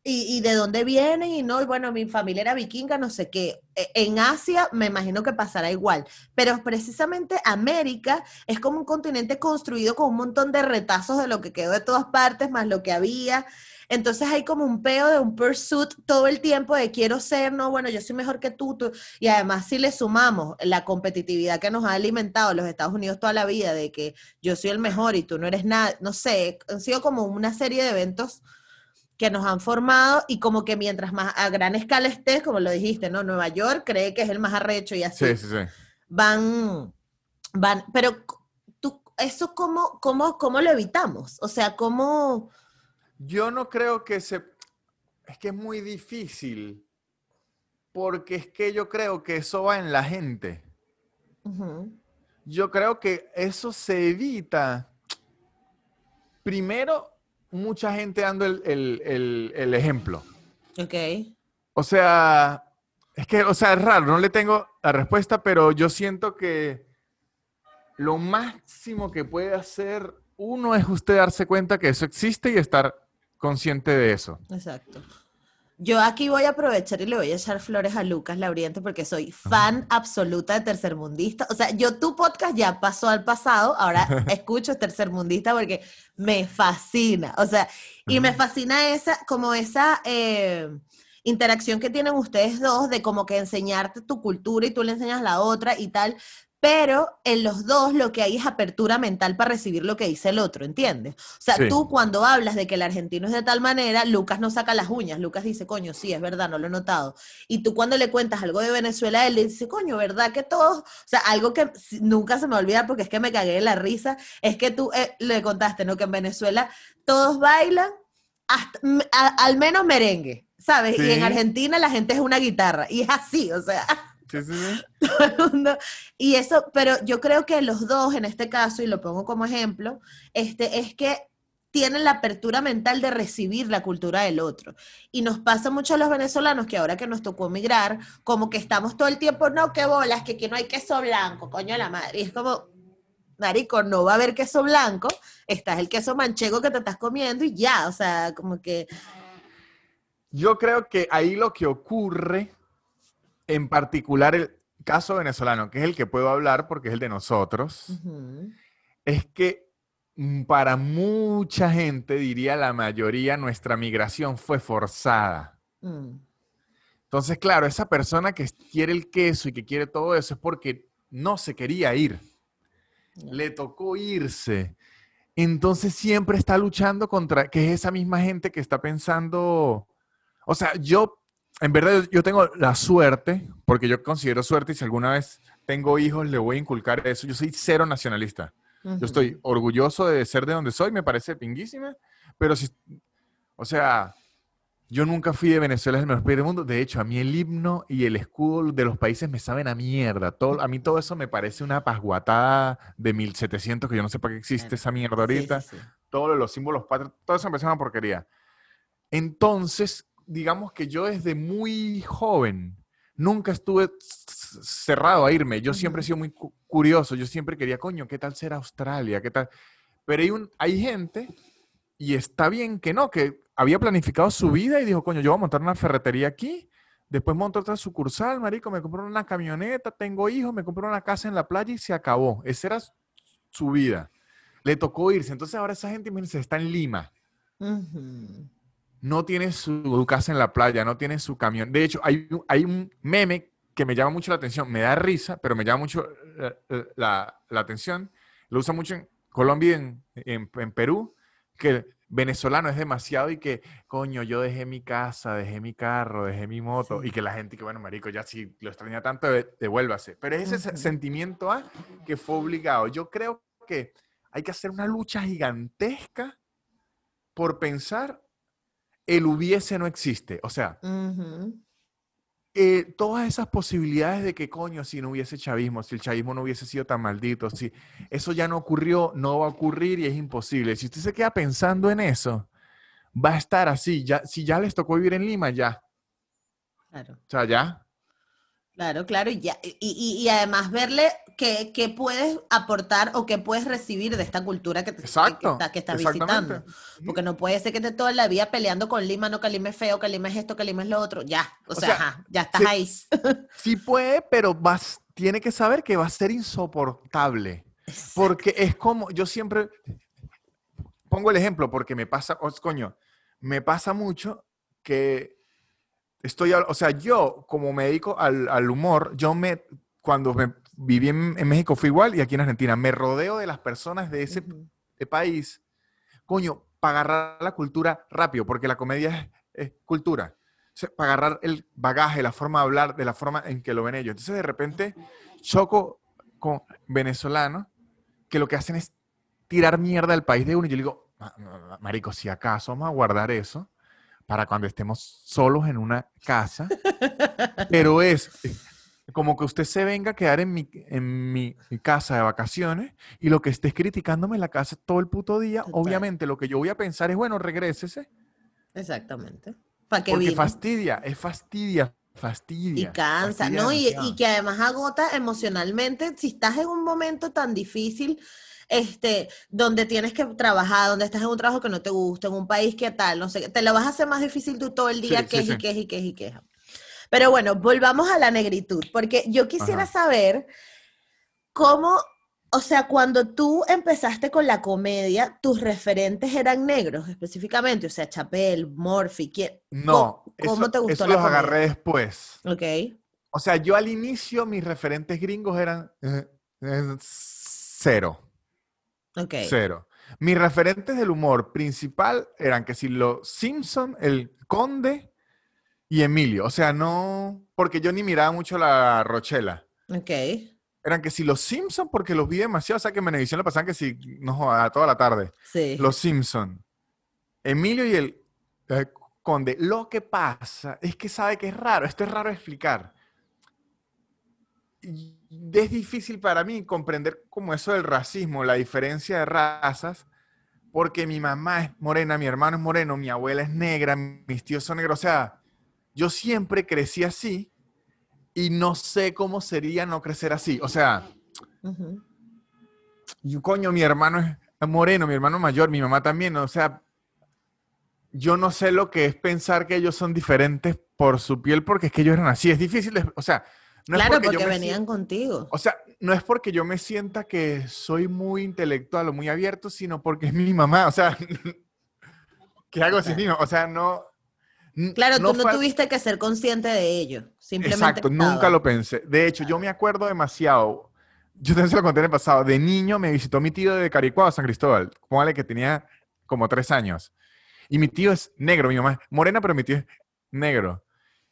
y, y de dónde vienen y no, y bueno, mi familia era vikinga, no sé qué. E- En Asia me imagino que pasará igual, pero precisamente América es como un continente construido con un montón de retazos de lo que quedó de todas partes, más lo que había. Entonces hay como un peo de un pursuit todo el tiempo de quiero ser, no, bueno, yo soy mejor que tú, tú. Y además si le sumamos la competitividad que nos ha alimentado los Estados Unidos toda la vida, de que yo soy el mejor y tú no eres nada, no sé, han sido como una serie de eventos que nos han formado y como que mientras más a gran escala estés, como lo dijiste, ¿no? Nueva York cree que es el más arrecho y así
Sí, sí, sí.
van, van, pero tú, eso cómo, cómo, cómo lo evitamos? O sea, cómo,
Yo no creo que se... Es que es muy difícil. Porque es que yo creo que eso va en la gente. Yo creo que eso se evita. Primero, mucha gente dando el, el- el- el ejemplo.
ok,
O sea, es que, o sea, es raro, no le tengo la respuesta, pero yo siento que lo máximo que puede hacer uno es usted darse cuenta que eso existe y estar consciente de eso.
exacto. Yo aquí voy a aprovechar y le voy a echar flores a Lucas Lauriente porque soy fan absoluta de Tercermundista. O sea, yo tu podcast ya pasó al pasado, ahora escucho Tercermundista porque me fascina. O sea, y me fascina esa, como esa eh, interacción que tienen ustedes dos de como que enseñarte tu cultura y tú le enseñas la otra y tal. Pero en los dos lo que hay es apertura mental para recibir lo que dice el otro, ¿entiendes? O sea,
Sí.
tú cuando hablas de que el argentino es de tal manera, Lucas no saca las uñas, Lucas dice, coño, sí, es verdad, no lo he notado. Y tú cuando le cuentas algo de Venezuela, él le dice, coño, ¿verdad que todos? O sea, algo que nunca se me va a olvidar porque es que me cagué de la risa, es que tú eh, le contaste, ¿no? Que en Venezuela todos bailan, hasta, a- al menos merengue, ¿sabes? Y en
Sí.
Argentina la gente es una guitarra, y es así, o sea...
Sí, sí, sí.
todo el mundo. Y eso, pero yo creo que los dos en este caso, y lo pongo como ejemplo, este, es que tienen la apertura mental de recibir la cultura del otro. Y nos pasa mucho a los venezolanos que ahora que nos tocó migrar, como que estamos todo el tiempo, no, qué bolas, que aquí no hay queso blanco, coño de la madre. Y es como, marico, no va a haber queso blanco, está es el queso manchego que te estás comiendo y ya, o sea, como que,
Yo creo que ahí lo que ocurre, en particular el caso venezolano, que es el que puedo hablar porque es el de nosotros, es que mm, para mucha gente, diría la mayoría, nuestra migración fue forzada.
mm,
Entonces, claro, esa persona que quiere el queso y que quiere todo eso es porque no se quería ir, le tocó irse. Entonces siempre está luchando contra, que es esa misma gente que está pensando, o sea, yo, en verdad, yo tengo la suerte, porque yo considero suerte y si alguna vez tengo hijos, le voy a inculcar eso. Yo soy cero nacionalista.
ujú.
Yo estoy orgulloso de ser de donde soy, me parece pinguísima, pero si, o sea, yo nunca fui de Venezuela, es el mejor país del mundo. De hecho, a mí el himno y el escudo de los países me saben a mierda. Todo, a mí todo eso me parece una pasguatada de 1700, que yo no sé para qué existe esa mierda
Sí,
ahorita.
sí, sí.
Todos los símbolos patrios, todo eso me parece una porquería. Entonces, digamos que yo desde muy joven nunca estuve cerrado a irme. Yo siempre he sido muy cu- curioso. Yo siempre quería, coño, ¿qué tal ser Australia? ¿Qué tal? Pero hay, un, hay gente, y está bien que no, que había planificado su vida y dijo, coño, yo voy a montar una ferretería aquí, después monto otra sucursal, marico, me compré una camioneta, tengo hijos, me compré una casa en la playa y se acabó. Esa era su vida. Le tocó irse. Entonces ahora esa gente, imagínense, está en Lima
Ujú.
No tiene su casa en la playa, no tiene su camión. De hecho, hay, un- hay un meme que me llama mucho la atención, me da risa, pero me llama mucho eh, eh, la, la atención. Lo usa mucho en Colombia y en, en, Perú, que venezolano es demasiado y que, coño, yo dejé mi casa, dejé mi carro, dejé mi moto y que la gente que, bueno, marico, ya si lo extraña tanto, devuélvase. Pero es ese sentimiento a que fue obligado. Yo creo que hay que hacer una lucha gigantesca por pensar el hubiese no existe. O sea, eh, todas esas posibilidades de que, coño, si no hubiese chavismo, si el chavismo no hubiese sido tan maldito, si eso ya no ocurrió, no va a ocurrir y es imposible. Si usted se queda pensando en eso, va a estar así. Ya, si ya les tocó vivir en Lima, ya.
Claro.
O sea, ya.
Claro, claro, y, ya, y, además verle qué, puedes aportar o qué puedes recibir de esta cultura que, te, que, estás visitando. Porque no puede ser que estés toda la vida peleando con Lima, no que Lima es feo, que Lima es esto, que Lima es lo otro. Ya, o, sea, ya estás ahí.
sí puede, pero vas, tiene que saber que va a ser insoportable. Porque es como, yo siempre pongo el ejemplo porque me pasa, coño, me pasa mucho que estoy, o sea, yo como me dedico al, humor, yo me, cuando me viví en, México fue igual y aquí en Argentina, me rodeo de las personas de ese país, coño, para agarrar la cultura rápido, porque la comedia es, cultura. para agarrar el bagaje, la forma de hablar, de la forma en que lo ven ellos. Entonces, de repente, choco con venezolanos que lo que hacen es tirar mierda al país de uno. Y yo digo, marico, si acaso vamos a guardar eso para cuando estemos solos en una casa, pero es como que usted se venga a quedar en mi, en mi, casa de vacaciones y lo que estés criticándome en la casa todo el puto día, obviamente lo que yo voy a pensar es, bueno, regrésese.
Exactamente.
¿Para Porque fastidia, es fastidia, fastidia.
Y cansa, ¿no? Y, y, que además agota emocionalmente. Si estás en un momento tan difícil, este, donde tienes que trabajar, donde estás en un trabajo que no te gusta, en un país que tal, no sé, te lo vas a hacer más difícil tú todo el día, que es y que es y que es y que Pero bueno, volvamos a la negritud, porque yo quisiera saber cómo, o sea, cuando tú empezaste con la comedia, tus referentes eran negros específicamente, o sea, Chapel, Morphy, ¿quién?
No, ¿cómo, te gustó eso los agarré después.
Ok.
O sea, yo al inicio mis referentes gringos eran eh, eh, cero. Cero. Mis referentes del humor principal eran que si los Simpson, el Conde y Emilio. O sea, no, porque yo ni miraba mucho la Rochela.
Ok.
Eran que si los Simpson, porque los vi demasiado, o sea que en Venevisión le pasaban que si, no, a toda la tarde.
Sí.
Los Simpson. Emilio y el eh, Conde. Lo que pasa es que sabe que es raro, esto es raro de explicar es difícil para mí comprender como eso del racismo, la diferencia de razas, porque mi mamá es morena, mi hermano es moreno, mi abuela es negra, mis tíos son negros. O sea, yo siempre crecí así y no sé cómo sería no crecer así. O sea, coño, mi hermano es moreno, mi hermano mayor, mi mamá también. O sea, yo no sé lo que es pensar que ellos son diferentes por su piel porque es que ellos eran así. Es difícil, o sea,
claro, porque, venían contigo.
O sea, no es porque yo me sienta que soy muy intelectual o muy abierto, sino porque es mi mamá. O sea, ¿qué hago sin mí? O sea, no.
Claro, tú no tuviste que ser consciente de ello. Simplemente.
Exacto, nunca lo pensé. De hecho, yo me acuerdo demasiado. Yo te lo conté en el pasado. De niño me visitó mi tío de Caricuado, San Cristóbal. Póngale que tenía como tres años. Y mi tío es negro, mi mamá es morena, pero mi tío es negro.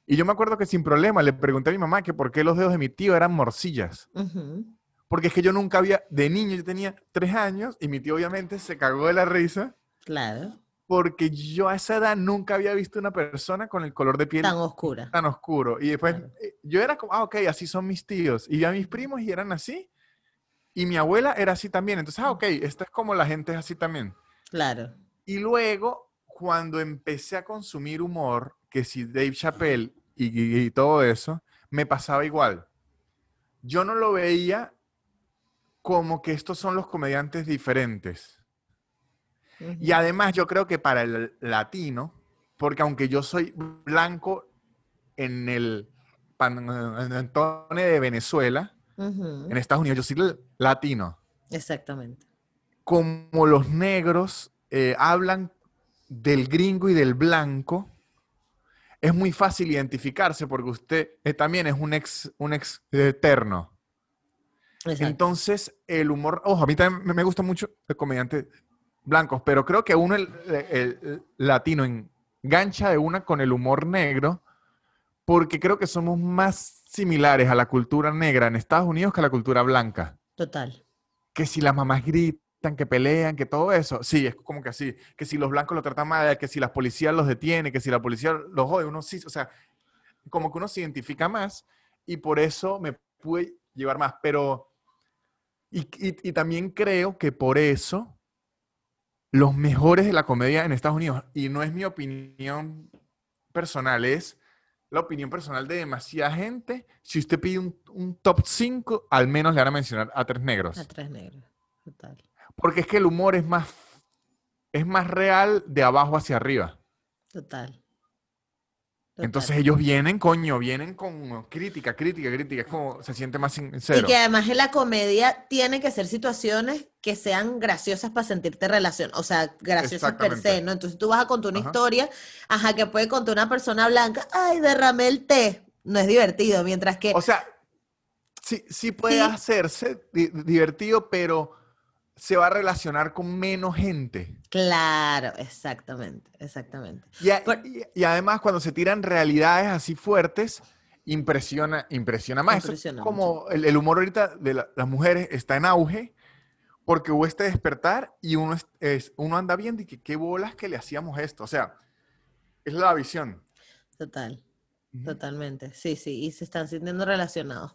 Y yo me acuerdo que sin problema le pregunté a mi mamá que por qué los dedos de mi tío eran morcillas. Porque es que yo nunca había, de niño yo tenía tres años y mi tío obviamente se cagó de la risa.
Claro.
Porque yo a esa edad nunca había visto una persona con el color de piel
tan oscura.
Tan oscuro. Y después eh, yo era como, ah, ok, así son mis tíos. Y a mis primos y eran así. Y mi abuela era así también. Entonces, ah, ok, esta es como la gente es así también.
Claro.
Y luego, cuando empecé a consumir humor, que si Dave Chappelle y, todo eso, me pasaba igual. Yo no lo veía como que estos son los comediantes diferentes. Y además yo creo que para el latino, porque aunque yo soy blanco en el pantone de Venezuela, en Estados Unidos yo soy latino.
Exactamente.
Como los negros eh, hablan del gringo y del blanco, es muy fácil identificarse porque usted eh, también es un ex, un ex eterno. Entonces, el humor, ojo, a mí también me gusta mucho el comediante blancos, pero creo que uno, el, el, latino, engancha de una con el humor negro, porque creo que somos más similares a la cultura negra en Estados Unidos que a la cultura blanca.
Total.
Que si las mamás gritan, que pelean, que todo eso, sí, es como que así, que si los blancos lo tratan mal, que si las policías los detiene, que si la policía los jode, uno sí, o sea, como que uno se identifica más y por eso me pude llevar más, pero, y, y también creo que por eso los mejores de la comedia en Estados Unidos. Y no es mi opinión personal, es la opinión personal de demasiada gente. Si usted pide un, top 5, al menos le van a mencionar a tres negros.
A tres negros, total.
Porque es que el humor es más, es más real de abajo hacia arriba.
Total.
Entonces ellos vienen, coño, vienen con crítica, crítica, crítica, es como se siente más sincero.
Y que además en la comedia tiene que ser situaciones que sean graciosas para sentirte relación, o sea, graciosas per se, ¿no? Entonces tú vas a contar una historia, ajá, que puede contar una persona blanca, ay, derramé el té, no es divertido, mientras que...
O sea, sí, sí puede hacerse divertido, pero se va a relacionar con menos gente.
Claro, exactamente, exactamente.
Y, además cuando se tiran realidades así fuertes, impresiona, impresiona más. como el, humor ahorita de las mujeres está en auge porque hubo este despertar y uno, es, uno anda viendo y que qué bolas que le hacíamos esto. O sea, es la visión.
Total, totalmente. Sí, sí, y se están sintiendo relacionados.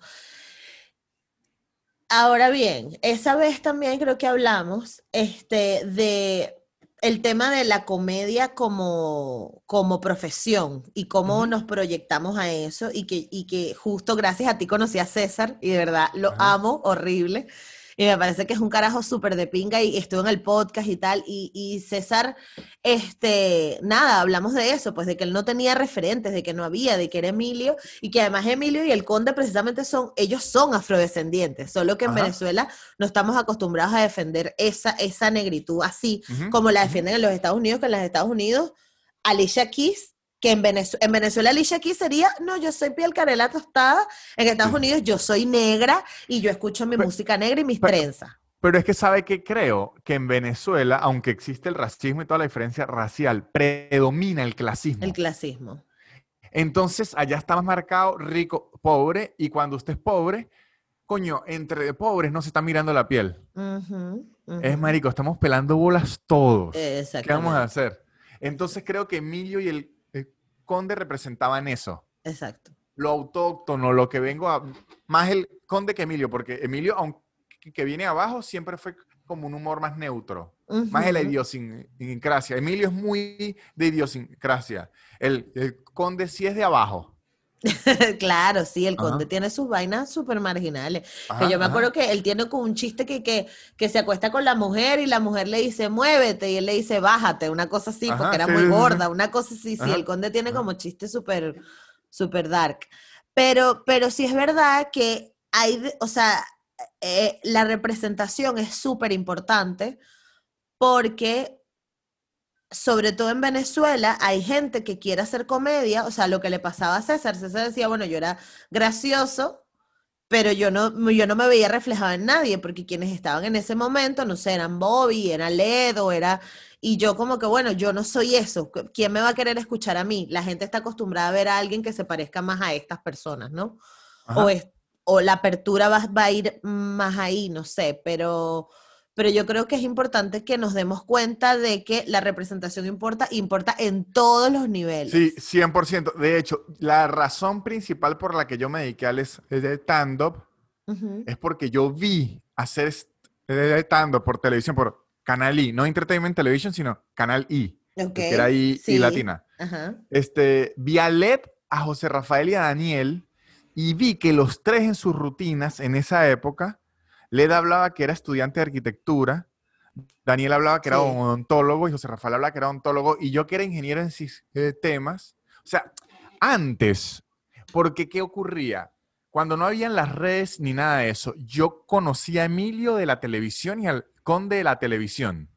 Ahora bien, esa vez también creo que hablamos este, de el tema de la comedia como, como profesión y cómo nos proyectamos a eso y que, y que justo gracias a ti conocí a César y de verdad lo amo horrible. Y me parece que es un carajo súper de pinga y estuvo en el podcast y tal. Y, César, este, nada, hablamos de eso, pues de que él no tenía referentes, de que no había, de que era Emilio y que además Emilio y el conde precisamente son, ellos son afrodescendientes, solo que en Venezuela no estamos acostumbrados a defender esa, esa negritud así como la defienden en los Estados Unidos, que en los Estados Unidos Alicia Keys que en, Venezuela, en Venezuela Alicia aquí sería, no, yo soy piel canela tostada, en Estados Unidos yo soy negra y yo escucho mi música negra y mis trenzas.
Pero es que sabe que creo que en Venezuela, aunque existe el racismo y toda la diferencia racial, predomina el clasismo.
El clasismo.
Entonces, allá está más marcado rico, pobre, y cuando usted es pobre, coño, entre pobres no se está mirando la piel. Es marico, estamos pelando bolas todos. ¿Qué vamos a hacer? Entonces creo que Emilio y el conde representaban eso.
Exacto.
Lo autóctono, lo que vengo a... Más el conde que Emilio, porque Emilio, aunque que viene abajo, siempre fue como un humor más neutro, más de la idiosincrasia. Emilio es muy de idiosincrasia. El, el conde sí es de abajo.
claro, sí, el conde tiene sus vainas súper marginales. que yo me acuerdo que él tiene como un chiste que, que, que, se acuesta con la mujer y la mujer le dice, muévete, y él le dice, bájate, una cosa así, porque era muy gorda, una cosa así, sí, el conde tiene como chiste súper, súper dark. Pero, pero sí es verdad que hay, o sea, eh, la representación es súper importante porque sobre todo en Venezuela, hay gente que quiere hacer comedia, o sea, lo que le pasaba a César, César decía, bueno, yo era gracioso, pero yo no, yo no me veía reflejado en nadie, porque quienes estaban en ese momento, no sé, eran Bobby, era Ledo, era... Y yo como que, bueno, yo no soy eso, ¿quién me va a querer escuchar a mí? La gente está acostumbrada a ver a alguien que se parezca más a estas personas, ¿no? O, o la apertura va, va a ir más ahí, no sé, pero pero yo creo que es importante que nos demos cuenta de que la representación importa, importa en todos los niveles.
Sí, 100%. De hecho, la razón principal por la que yo me dediqué al stand-up es porque yo vi hacer stand-up por televisión, por Canal I, no Entertainment Television, sino Canal I, que era I, y Latina. Este, vi a Led, a José Rafael y a Daniel, y vi que los tres en sus rutinas en esa época Leda hablaba que era estudiante de arquitectura, Daniel hablaba que era odontólogo y José Rafael hablaba que era odontólogo y yo que era ingeniero en sistemas. O sea, antes, porque ¿qué ocurría? Cuando no habían las redes ni nada de eso, yo conocía a Emilio de la televisión y al conde de la televisión.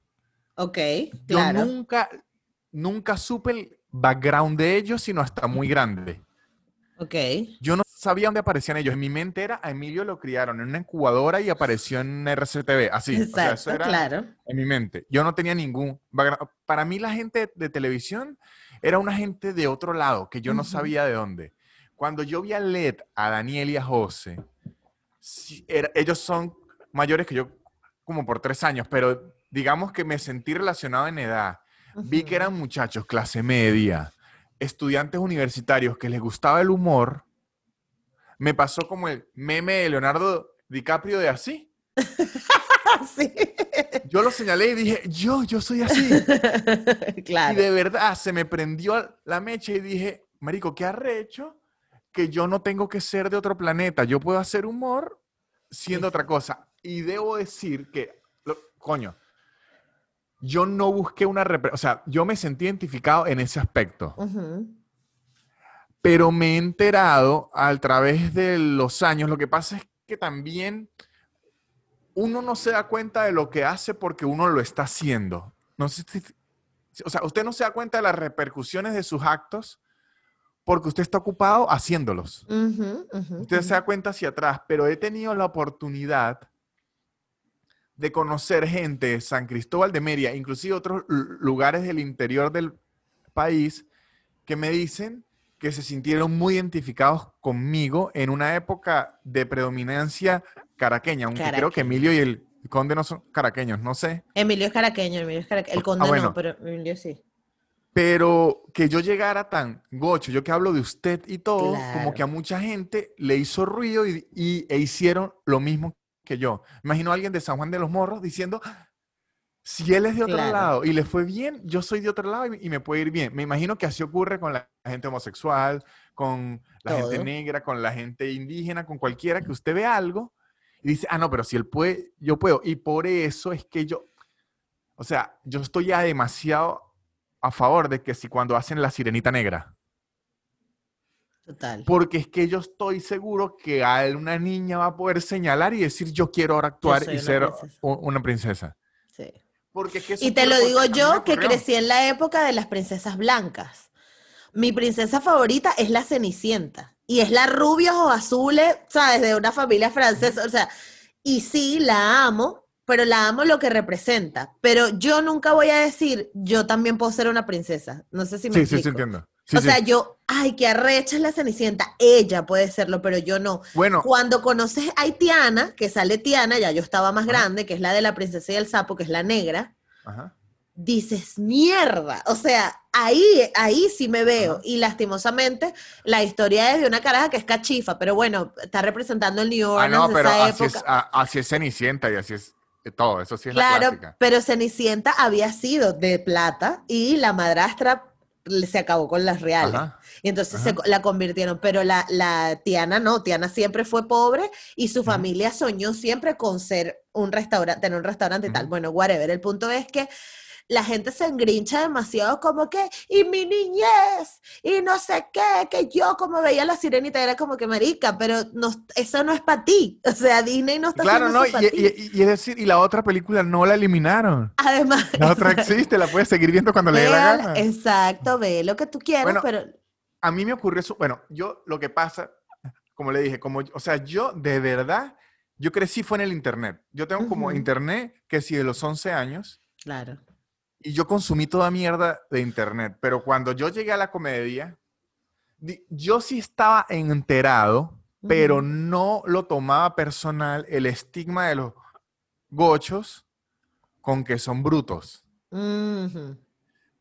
Ok, claro.
Yo nunca, nunca supe el background de ellos, sino hasta muy grande.
Ok.
Yo no sabía dónde aparecían ellos. En mi mente era, a Emilio lo criaron en una incubadora y apareció en RCTV, así.
Exacto,
o sea, eso era
claro.
en mi mente. Yo no tenía ningún background. Para mí la gente de televisión era una gente de otro lado, que yo no sabía de dónde. Cuando yo vi a Led, a Daniel y a José, sí, era- ellos son mayores que yo como por tres años, pero digamos que me sentí relacionado en edad. Vi que eran muchachos, clase media, estudiantes universitarios que les gustaba el humor. Me pasó como el meme de Leonardo DiCaprio de así.
Sí.
Yo lo señalé y dije, yo, yo soy así.
claro.
Y de verdad se me prendió la mecha y dije, Marico, qué arrecho que yo no tengo que ser de otro planeta. Yo puedo hacer humor siendo otra cosa. Y debo decir que, lo- coño, yo no busqué una... O sea, yo me sentí identificado en ese aspecto.
Ujú.
Pero me he enterado a través de los años. Lo que pasa es que también uno no se da cuenta de lo que hace porque uno lo está haciendo. No sé si- o sea, usted no se da cuenta de las repercusiones de sus actos porque usted está ocupado haciéndolos. Usted se da cuenta hacia atrás, pero he tenido la oportunidad de conocer gente de San Cristóbal de Meria, inclusive otros lu- lugares del interior del país, que me dicen que se sintieron muy identificados conmigo en una época de predominancia caraqueña, aunque creo que. Emilio y el conde no son caraqueños, no sé.
Emilio es caraqueño, Emilio es caraqueño. El
Ah,
conde
bueno.
no, pero Emilio sí.
Pero que yo llegara tan gocho, yo que hablo de usted y todo, como que a mucha gente le hizo ruido y, y- e hicieron lo mismo que yo. Imagino a alguien de San Juan de los Morros diciendo, si él es de otro
Claro.
lado y le fue bien, yo soy de otro lado y, y me puede ir bien. Me imagino que así ocurre con la gente homosexual, con la gente negra, con la gente indígena, con cualquiera que usted ve algo y dice, ah, no, pero si él puede, yo puedo. Y por eso es que yo, o sea, yo estoy ya demasiado a favor de que si cuando hacen la sirenita negra,
Total.
porque es que yo estoy seguro que a una niña va a poder señalar y decir yo quiero ahora actuar y
una
ser
princesa".
u- una princesa.
Sí.
Porque es que eso
Y te lo digo yo que crecí en la época de las princesas blancas. Mi princesa favorita es la Cenicienta. Y es la rubia o azules, ¿sabes? De una familia francesa. O sea, y sí, la amo, pero la amo lo que representa. Pero yo nunca voy a decir, yo también puedo ser una princesa. No sé si me
Sí, sí, sí, entiendo. Sí,
o
sí.
sea, yo, ay, qué arrecha es la Cenicienta. Ella puede serlo, pero yo no.
bueno,
Cuando conoces a Tiana, que sale Tiana, ya yo estaba más
Ajá.
grande, que es la de la princesa y el sapo, que es la negra,
ajá.
dices, mierda. O sea, ahí, ahí sí me veo.
Ajá.
Y lastimosamente, la historia es de una caraja que es cachifa, pero bueno, está representando el New
Ah,
Orleans
no,
de
pero
esa
así
época.
es, a- así es Cenicienta y así es eh, todo. Eso sí es la
Claro,
clásica.
pero Cenicienta había sido de plata y la madrastra se acabó con las reales.
Ajá.
Y entonces se la convirtieron, pero la, la Tiana no, Tiana siempre fue pobre y su familia soñó siempre con ser un restaurante, tener un restaurante y tal. Bueno, whatever. El punto es que la gente se engrincha demasiado como que, y mi niñez, y no sé qué, que yo como veía la sirenita era como que marica, pero no, eso no es para ti. O sea, Disney no está
Claro,
haciendo
no,
eso
y,
ti.
y- y es decir, y la otra película no la eliminaron.
Además,
La otra existe, la puedes seguir viendo cuando le dé la gana.
exacto, ve lo que tú quieras,
Bueno,
pero
a mí me ocurrió eso. Bueno, yo lo que pasa, como le dije, como, o sea, yo de verdad, yo crecí fue en el internet. Yo tengo como
Ujú.
internet que si de los 11 años
claro.
Y yo consumí toda mierda de internet. Pero cuando yo llegué a la comedia, di- yo sí estaba enterado, pero no lo tomaba personal el estigma de los gochos con que son brutos.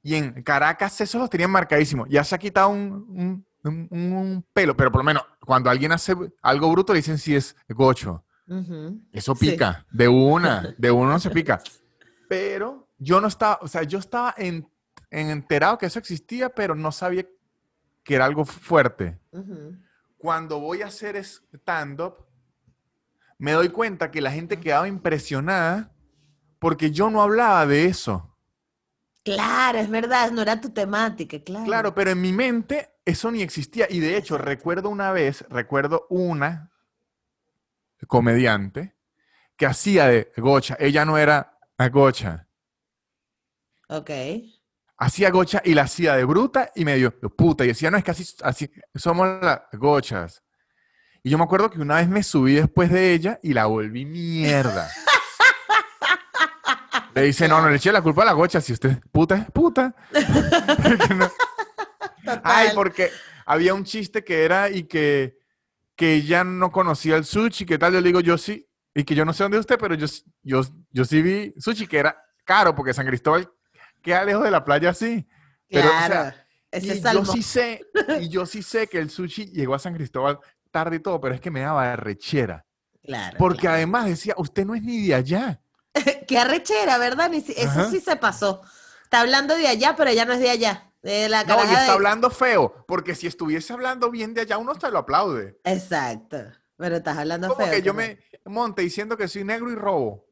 Y en Caracas eso los tenían marcadísimo. Ya se ha quitado un, un- un- un pelo, pero por lo menos cuando alguien hace algo bruto le dicen si es gocho. Eso
Sí.
pica, de una, de uno no se pica. Pero yo no estaba, o sea, yo estaba en, en enterado que eso existía, pero no sabía que era algo fuerte.
Ujú.
Cuando voy a hacer stand-up, me doy cuenta que la gente quedaba impresionada porque yo no hablaba de eso.
Claro, es verdad, no era tu temática, claro.
Claro, pero en mi mente eso ni existía. Y de hecho, recuerdo una vez, recuerdo una comediante que hacía de gocha. Ella no era a gocha.
Ok.
Hacía gocha y la hacía de bruta y medio puta. Y decía, no, es que así, así somos las gochas. Y yo me acuerdo que una vez me subí después de ella y la volví mierda. Le dice, no, no le eché la culpa a la gocha, si usted es puta, es puta. No- Ay, porque había un chiste que era y que, que ella no conocía el sushi, ¿qué tal? Yo le digo, yo sí, y que yo no sé dónde es usted, pero yo, yo, yo sí vi sushi, que era caro, porque San Cristóbal queda lejos de la playa así. Pero, o sea,
Claro. Ese
y yo sí sé, y yo sí sé que el sushi llegó a San Cristóbal tarde y todo, pero es que me daba rechera.
Claro,
Porque
claro.
además decía, usted no es ni de allá.
Qué arrechera, ¿verdad? Si- Eso
Ajá.
sí se pasó. Está hablando de allá, pero ella no es de allá. De la
No, y está
de-
hablando feo, porque si estuviese hablando bien de allá, uno hasta lo aplaude.
Exacto. Pero estás hablando
Como
feo.
que yo me monte diciendo que soy negro y robo.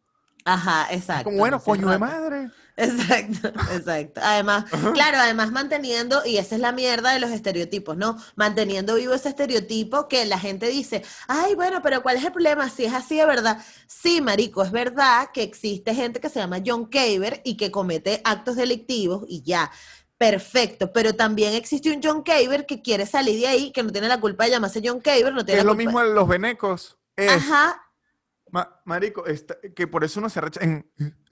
Ajá, exacto.
Como bueno,
no
coño de madre.
Exacto, exacto. Además, claro, además manteniendo, y esa es la mierda de los estereotipos, ¿no? Manteniendo vivo ese estereotipo que la gente dice, ay, bueno, pero ¿cuál es el problema? Si es así de verdad. Sí, marico, es verdad que existe gente que se llama John Caver y que comete actos delictivos y ya. Perfecto, pero también existe un John Caver que quiere salir de ahí, que no tiene la culpa de llamarse John Caver, no tiene
es
la
lo
culpa-
mismo de los venecos. Es,
Ajá,
ma- marico, está- que por eso uno se recha- En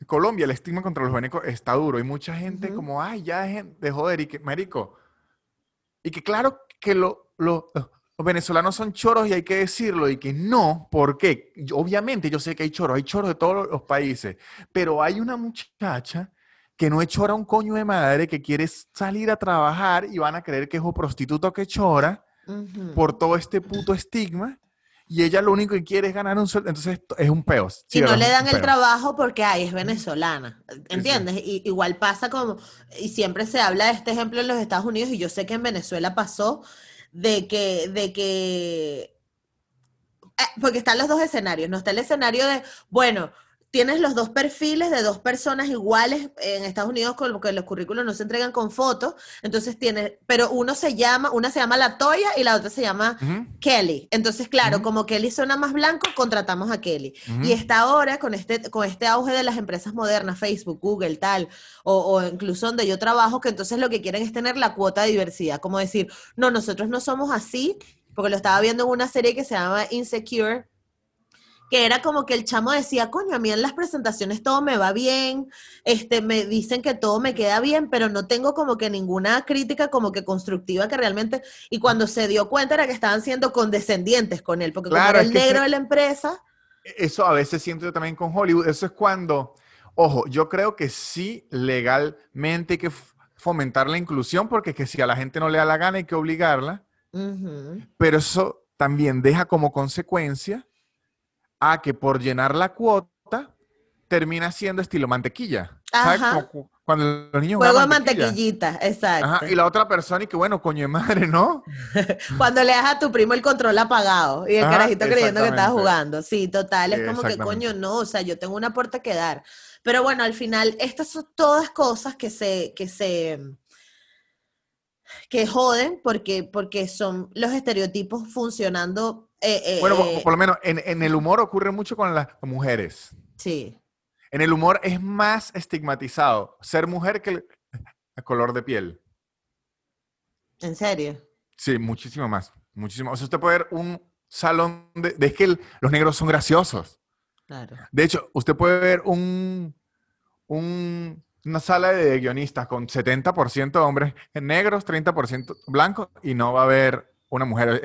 Colombia el estigma contra los venecos está duro. Y mucha gente como, ay, ya dejen de joder. Y que, marico, y que claro que lo- lo- los venezolanos son choros y hay que decirlo. Y que no, porque obviamente yo sé que hay choros, hay choros de todos los- países. Pero hay una muchacha que no es chora un coño de madre, que quiere salir a trabajar y van a creer que es un prostituto que chora por todo este puto estigma y ella lo único que quiere es ganar un sueldo. Entonces es un peo. sí,
y no le dan el trabajo porque, ay, es venezolana, ¿entiendes? Y, igual pasa como, y siempre se habla de este ejemplo en los Estados Unidos, y yo sé que en Venezuela pasó, de que, de que, eh, porque están los dos escenarios, ¿no? Está el escenario de, bueno, tienes los dos perfiles de dos personas iguales en Estados Unidos, con que los currículos no se entregan con fotos, entonces tienes, pero uno se llama, una se llama La Toya y la otra se llama Kelly. Entonces, claro, como Kelly suena más blanco, contratamos a Kelly. Y está ahora con este, con este auge de las empresas modernas, Facebook, Google, tal, o, o incluso donde yo trabajo, que entonces lo que quieren es tener la cuota de diversidad, como decir, no, nosotros no somos así, porque lo estaba viendo en una serie que se llama Insecure, que era como que el chamo decía, coño, a mí en las presentaciones todo me va bien, este, me dicen que todo me queda bien, pero no tengo como que ninguna crítica como que constructiva que realmente, y cuando se dio cuenta era que estaban siendo condescendientes con él, porque
Claro,
como era
es
el negro de la empresa,
Eso a veces siento yo también con Hollywood. Eso es cuando, ojo, yo creo que sí, legalmente hay que fomentar la inclusión, porque que si a la gente no le da la gana hay que obligarla, pero eso también deja como consecuencia a que por llenar la cuota termina siendo estilo mantequilla. ¿Sabes? Como cuando los niños
juego de
juegan mantequilla.
mantequillita, exacto.
Ajá, y la otra persona y que bueno, coño de madre, ¿no?
Cuando le das a tu primo el control apagado y el
Ajá,
carajito creyendo que
exactamente.
jugando. Sí, total, es como que coño, no, o sea, yo tengo una puerta que dar. Pero bueno, al final, estas son todas cosas que se, que se, que joden porque, porque son los estereotipos funcionando. Eh, eh,
Bueno, por,
eh,
por lo menos en, en el humor ocurre mucho con las mujeres.
sí,
En el humor es más estigmatizado ser mujer que el, el color de piel.
en serio.
Sí, muchísimo más. Muchísimo. O sea, usted puede ver un salón de... de- es que el- los negros son graciosos.
Claro.
De hecho, usted puede ver un, un- una sala de guionistas con 70% de hombres negros, 30% blancos y no va a haber una mujer.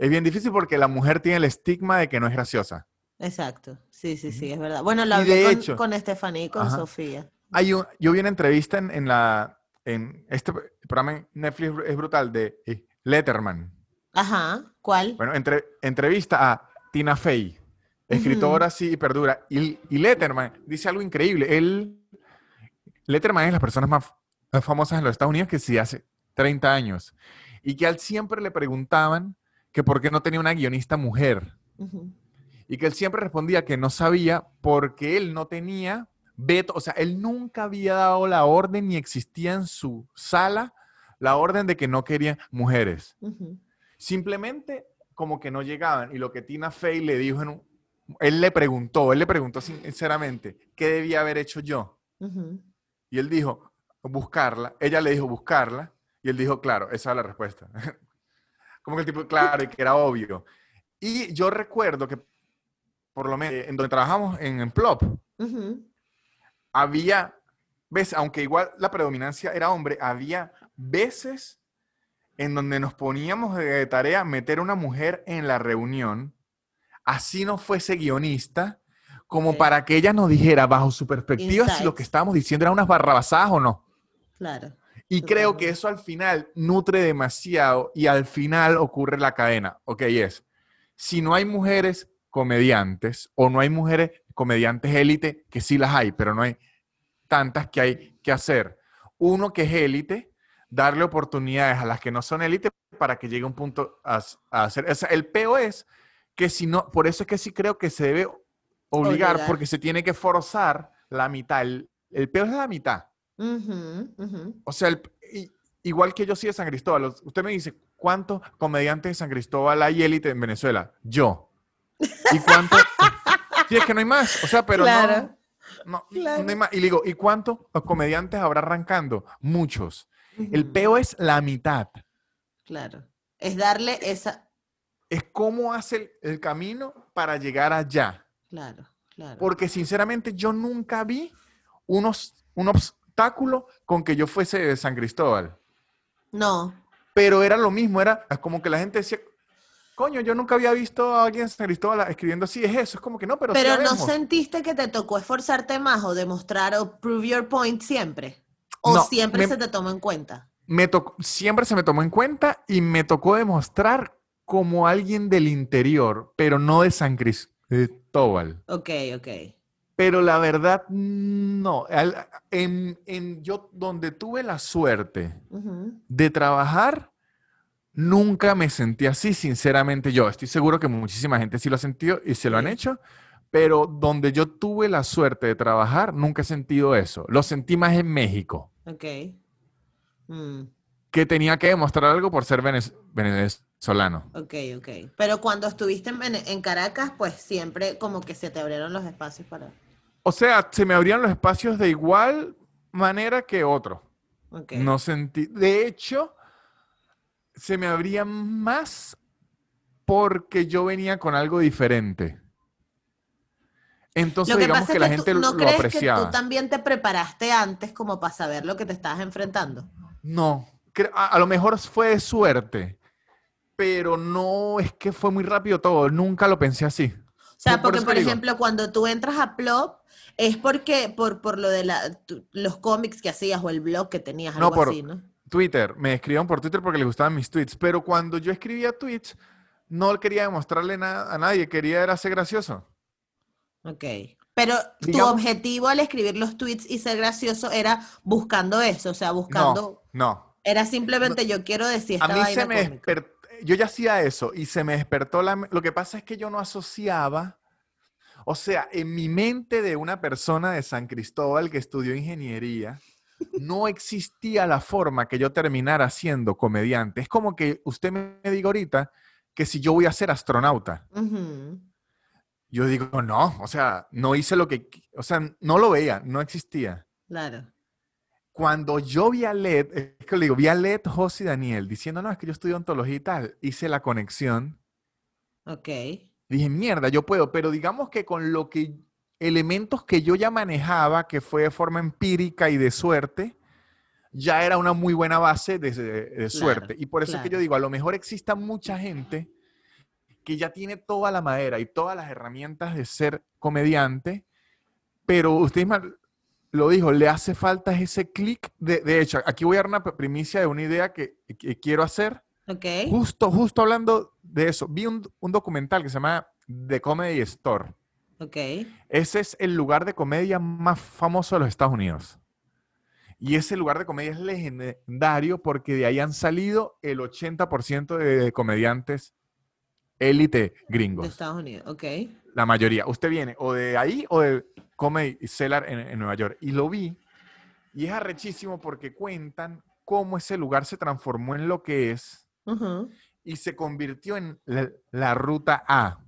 Es bien difícil porque la mujer tiene el estigma de que no es graciosa.
Exacto. Sí, sí, sí, es verdad. Bueno, lo hablé con,
hecho-
con Estefanía y con
Ajá.
Sofía.
Hay un- yo vi una entrevista en, en la en este programa en Netflix es brutal de eh, Letterman.
Ajá, ¿cuál?
Bueno, entre, entrevista a Tina Fey, escritora así y perdura. Y, y Letterman dice algo increíble. Él, Letterman es de las personas más f- famosas en los Estados Unidos que sí hace 30 años. Y que a él siempre le preguntaban que por qué no tenía una guionista mujer. Y que él siempre respondía que no sabía porque él no tenía veto, o sea, él nunca había dado la orden ni existía en su sala la orden de que no querían mujeres. Simplemente como que no llegaban. Y lo que Tina Fey le dijo en un... Él le preguntó, él le preguntó sinceramente, ¿qué debía haber hecho yo? Y él dijo, buscarla. Ella le dijo, buscarla. Y él dijo, claro, esa es la respuesta. como que el tipo, claro, y que era obvio. Y yo recuerdo que, por lo menos, en donde trabajamos en, en Plop, había, ves, aunque igual la predominancia era hombre, había veces en donde nos poníamos de tarea meter una mujer en la reunión, así no fuese guionista, como para que ella nos dijera bajo su perspectiva si lo que estábamos diciendo era unas barrabasadas o no.
Claro.
Y creo que eso al final nutre demasiado y al final ocurre la cadena. Ok, es, si no hay mujeres comediantes o no hay mujeres comediantes élite, que sí las hay, pero no hay tantas que hay que hacer. Uno que es élite, darle oportunidades a las que no son élite para que llegue un punto a, a hacer. O sea, el peo es que si no, por eso es que sí creo que se debe obligar,
Obligar.
porque se tiene que forzar la mitad. El, el peo es la mitad. O sea, el- igual que yo soy de San Cristóbal, usted me dice, ¿cuántos comediantes de San Cristóbal hay élite en Venezuela? Yo. ¿Y cuántos? sí, es que no hay más. O sea, pero
Claro.
no, no,
Claro.
no hay más. Y le digo, ¿y cuántos comediantes habrá arrancando? Muchos. El peo es la mitad.
Claro. Es darle esa.
Es cómo hace el, el camino para llegar allá.
Claro, claro.
Porque sinceramente yo nunca vi unos, un obstáculo con que yo fuese de San Cristóbal.
No.
pero era lo mismo, era como que la gente decía, coño, yo nunca había visto a alguien en San Cristóbal escribiendo así, es eso, es como que no, pero, sí
Pero no
habemos".
sentiste que te tocó esforzarte más o demostrar o prove your point siempre. O
No,
siempre
me-
se te toma en cuenta.
Me tocó, siempre se me tomó en cuenta y me tocó demostrar como alguien del interior, pero no de San Cristóbal.
Ok, ok.
Pero la verdad, no. En, en yo, donde tuve la suerte
Ujú.
de trabajar, nunca me sentí así, sinceramente yo. Estoy seguro que muchísima gente sí lo ha sentido y se lo han hecho, pero donde yo tuve la suerte de trabajar, nunca he sentido eso. Lo sentí más en México,
Ok. Mm,
que tenía que demostrar algo por ser venez- venezolano.
ok, ok. Pero cuando estuviste en, en Caracas, pues siempre como que se te abrieron los espacios para...
O sea, se me abrían los espacios de igual manera que otro. No sentí. De hecho, se me abrían más porque yo venía con algo diferente. Entonces,
Lo que
digamos
pasa
que,
es
la
que
gente
tú,
lo
¿no crees que
apreciaba.
tú también te preparaste antes como para saber lo que te estabas enfrentando?
No, a, a lo mejor fue de suerte, pero no es que fue muy rápido todo. Nunca lo pensé así.
O sea,
Por- por
porque, por ejemplo, cuando tú entras a Plop, es porque, por, por lo de la, tu- los cómics que hacías o el blog que tenías,
No,
algo
por-
así, ¿no?
Twitter, me escribían por Twitter porque les gustaban mis tweets, pero cuando yo escribía tweets, no quería demostrarle nada a nadie, quería era ser gracioso.
Ok. Pero tu objetivo al escribir los tweets y ser gracioso era buscando eso, o sea, buscando...
No, no.
Era simplemente yo quiero decir
A mí
vaina
se me despertó, yo ya hacía eso y se me despertó la... Lo que pasa es que yo no asociaba, o sea, en mi mente de una persona de San Cristóbal que estudió ingeniería, no existía la forma que yo terminara siendo comediante. Es como que usted me diga ahorita que si yo voy a ser astronauta, yo digo, no, o sea, no hice lo que, o sea, no lo veía, no existía.
Claro.
Cuando yo vi a Led, es que le digo, vi a Led, José y Daniel diciendo, no, es que yo estudio ontología y tal, hice la conexión,
Ok.
dije, mierda, yo puedo, pero digamos que con lo que, elementos que yo ya manejaba, que fue de forma empírica y de suerte, ya era una muy buena base de, de- de suerte. Y por eso es que yo
claro.
digo, a lo mejor exista mucha gente que ya tiene toda la madera y todas las herramientas de ser comediante, pero usted misma lo dijo, le hace falta ese clic. De, de hecho, aquí voy a dar una primicia de una idea que, que quiero hacer.
Ok.
Justo, justo hablando de eso, vi un, un documental que se llama The Comedy Store. Ese es el lugar de comedia más famoso de los Estados Unidos. Y ese lugar de comedia es legendario porque de ahí han salido el 80% de comediantes élite
De
gringos.
Estados Unidos. Ok.
La mayoría. Usted viene o de ahí o de Comedy Cellar en, en Nueva York. Y lo vi y es arrechísimo porque cuentan cómo ese lugar se transformó en lo que es y se convirtió en la, la ruta A.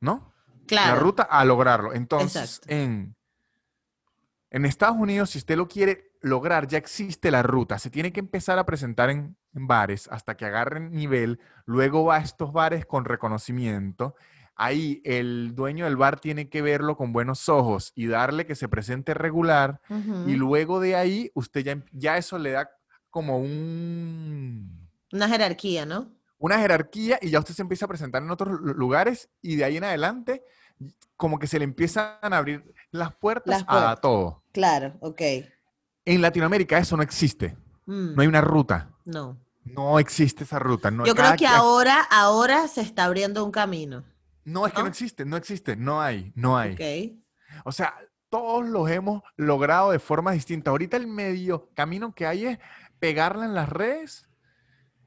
¿No?
Claro.
La ruta a lograrlo. Entonces,
Exacto.
en En Estados Unidos, si usted lo quiere lograr, ya existe la ruta. Se tiene que empezar a presentar en, en bares hasta que agarren nivel. Luego va a estos bares con reconocimiento. Ahí el dueño del bar tiene que verlo con buenos ojos y darle que se presente regular. Y luego de ahí, usted ya, ya eso le da como un...
Una jerarquía, ¿no?
Una jerarquía y ya usted se empieza a presentar en otros lu- lugares y de ahí en adelante como que se le empiezan a abrir las puertas,
Las
a todo.
Claro, ok.
En Latinoamérica eso no existe.
Mm,
No hay una ruta.
no.
No existe esa ruta. No,
Yo creo que ahora, ahora se está abriendo un camino.
No, es que no
¿no?
existe, no existe, no hay, no hay.
Ok.
O sea, todos los hemos logrado de formas distintas. Ahorita el medio camino que hay es pegarla en las redes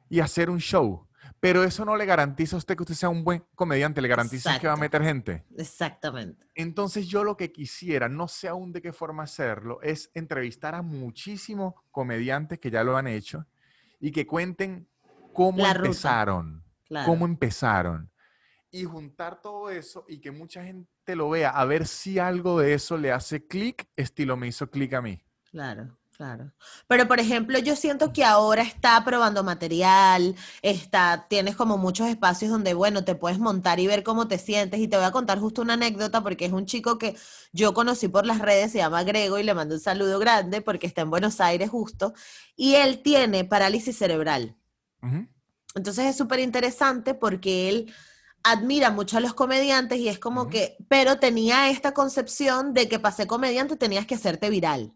y hacer un show. Pero eso no le garantiza a usted que usted sea un buen comediante, le garantiza que va a meter gente.
Exactamente.
Entonces yo lo que quisiera, no sé aún de qué forma hacerlo, es entrevistar a muchísimos comediantes que ya lo han hecho y que cuenten cómo
La
empezaron,
Claro.
cómo empezaron. Y juntar todo eso y que mucha gente lo vea, a ver si algo de eso le hace clic, estilo me hizo clic a mí.
Claro, claro. Pero por ejemplo, yo siento que ahora está probando material, está, tienes como muchos espacios donde, bueno, te puedes montar y ver cómo te sientes. Y te voy a contar justo una anécdota porque es un chico que yo conocí por las redes, se llama Grego y le mando un saludo grande porque está en Buenos Aires justo. Y él tiene parálisis cerebral. Entonces es súper interesante porque él admira mucho a los comediantes y es como que, pero tenía esta concepción de que para ser comediante tenías que hacerte viral.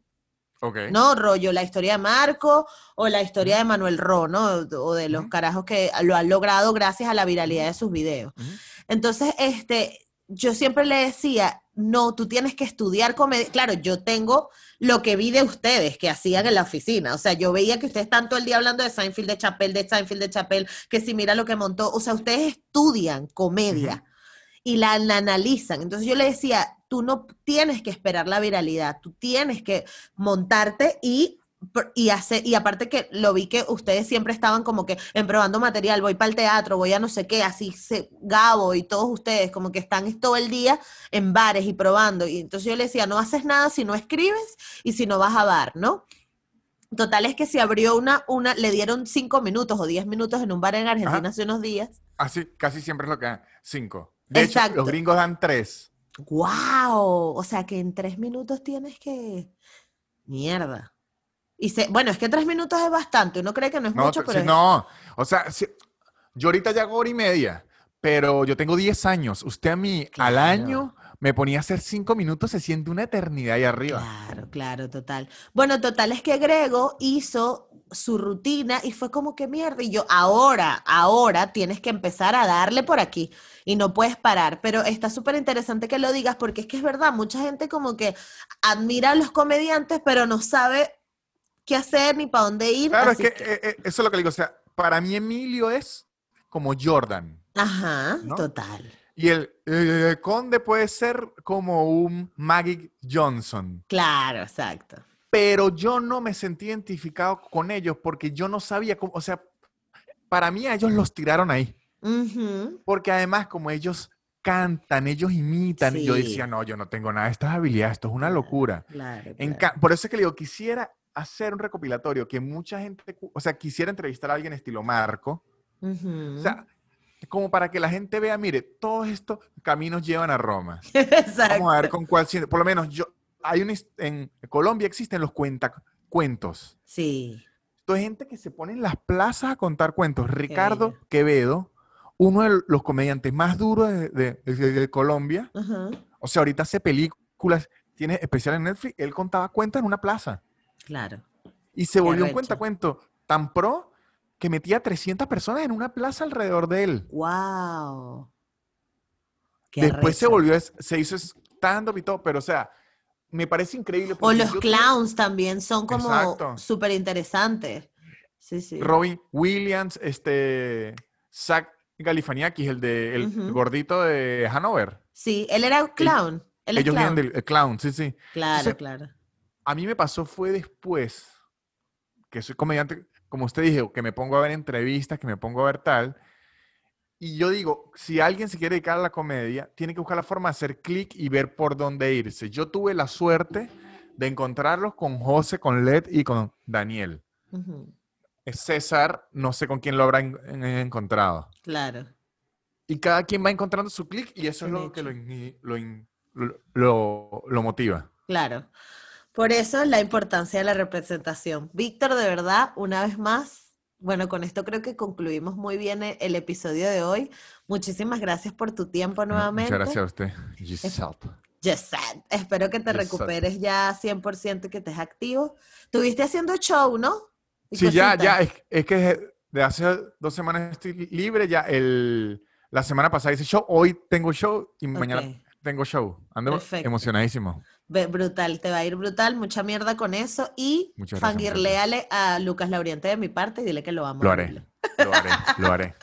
¿No? Rollo, la historia de Marco o la historia de Manuel Ro, ¿no? O de los carajos que lo han logrado gracias a la viralidad de sus videos. Entonces, este, yo siempre le decía, no, tú tienes que estudiar comedia. Claro, yo tengo lo que vi de ustedes que hacían en la oficina. O sea, yo veía que ustedes están todo el día hablando de Seinfeld de Chapel, de Seinfeld de Chapel, que si mira lo que montó. O sea, ustedes estudian comedia y la, la analizan. Entonces yo le decía, tú no tienes que esperar la viralidad, tú tienes que montarte y, y hacer, y aparte que lo vi que ustedes siempre estaban como que en probando material, voy para el teatro, voy a no sé qué, así se, Gabo y todos ustedes como que están es todo el día en bares y probando. Y entonces yo le decía, no haces nada si no escribes y si no vas a bar, ¿no? Total es que se abrió una, una, le dieron cinco minutos o diez minutos en un bar en Argentina
Ajá.
hace unos días.
Así, casi siempre es lo que. Cinco. De hecho,
Exacto.
los gringos dan tres.
¡Wow! O sea que en tres minutos tienes que. Mierda. Y se... Bueno, es que tres minutos es bastante. Uno cree que no es
No,
mucho, pero. es-
no, o sea, yo ahorita ya hago hora y media, pero yo tengo 10 años. Usted a mí al año me ponía a hacer 5 minutos, se siente una eternidad ahí arriba.
Claro, claro, total. Bueno, total es que Grego hizo su rutina y fue como que mierda. Y yo, ahora, ahora tienes que empezar a darle por aquí y no puedes parar. Pero está súper interesante que lo digas porque es que es verdad, mucha gente como que admira a los comediantes, pero no sabe qué hacer ni para dónde ir.
Claro, es que eh, eh, eso es lo que le digo. O sea, para mí Emilio es como Jordan.
Ajá,
¿no?
total.
Y el, eh, conde puede ser como un Magic Johnson.
Claro, exacto.
Pero yo no me sentí identificado con ellos porque yo no sabía cómo, o sea, para mí a ellos los tiraron ahí. Porque además, como ellos cantan, ellos imitan, y yo decía, no, yo no tengo nada de estas habilidades, esto es una locura.
Claro,
Por eso es que le digo, quisiera hacer un recopilatorio, que mucha gente, o sea, quisiera entrevistar a alguien estilo Marco, o sea, como para que la gente vea, mire, todos estos caminos llevan a Roma.
Exacto.
Vamos a ver con cuál, por lo menos yo, hay un, en Colombia existen los cuentacuentos.
Sí.
Esto es gente que se pone en las plazas a contar cuentos. Ricardo. Quevedo, uno de los comediantes más duros de, de- de- de Colombia. O sea, ahorita hace películas, tiene especial en Netflix. Él contaba cuentos en una plaza.
Claro.
Y se volvió un cuentacuento tan pro que metía 300 personas en una plaza alrededor de él.
Wow. Qué
Después se volvió, se hizo stand-up y todo, pero o sea, me parece increíble.
O los clowns también son como súper interesantes. Sí, sí.
Robin Williams, este, Zach Galifianakis, el de el gordito de Hanover.
Sí, él era clown. Él
Ellos
clown.
vienen del el clown, sí, sí.
Claro,
Entonces,
claro.
A mí me pasó fue después que soy comediante, como usted dijo, que me pongo a ver entrevistas, que me pongo a ver tal. Y yo digo, si alguien se quiere dedicar a la comedia, tiene que buscar la forma de hacer clic y ver por dónde irse. Yo tuve la suerte de encontrarlos con José, con Led y con Daniel. César, no sé con quién lo habrá encontrado.
Claro.
Y cada quien va encontrando su clic y eso es lo que lo, lo motiva.
Claro. Por eso la importancia de la representación. Víctor, de verdad, una vez más, bueno, con esto creo que concluimos muy bien e, el, episodio de hoy. Muchísimas gracias por tu tiempo nuevamente.
Muchas gracias a usted, Giselle.
Giselle. Espero que te recuperes ya 100% y que estés activo. Tuviste haciendo show, ¿no?
Sí, ya, ya. Es, que de hace dos semanas estoy libre. Ya el, la semana pasada hice show. Hoy tengo show y mañana tengo show. Ando emocionadísimo.
Brutal, te va a ir brutal, mucha mierda con eso. Y fangirleale a Lucas Lauriente de mi parte y dile que lo amo.
Lo haré, lo haré, lo haré.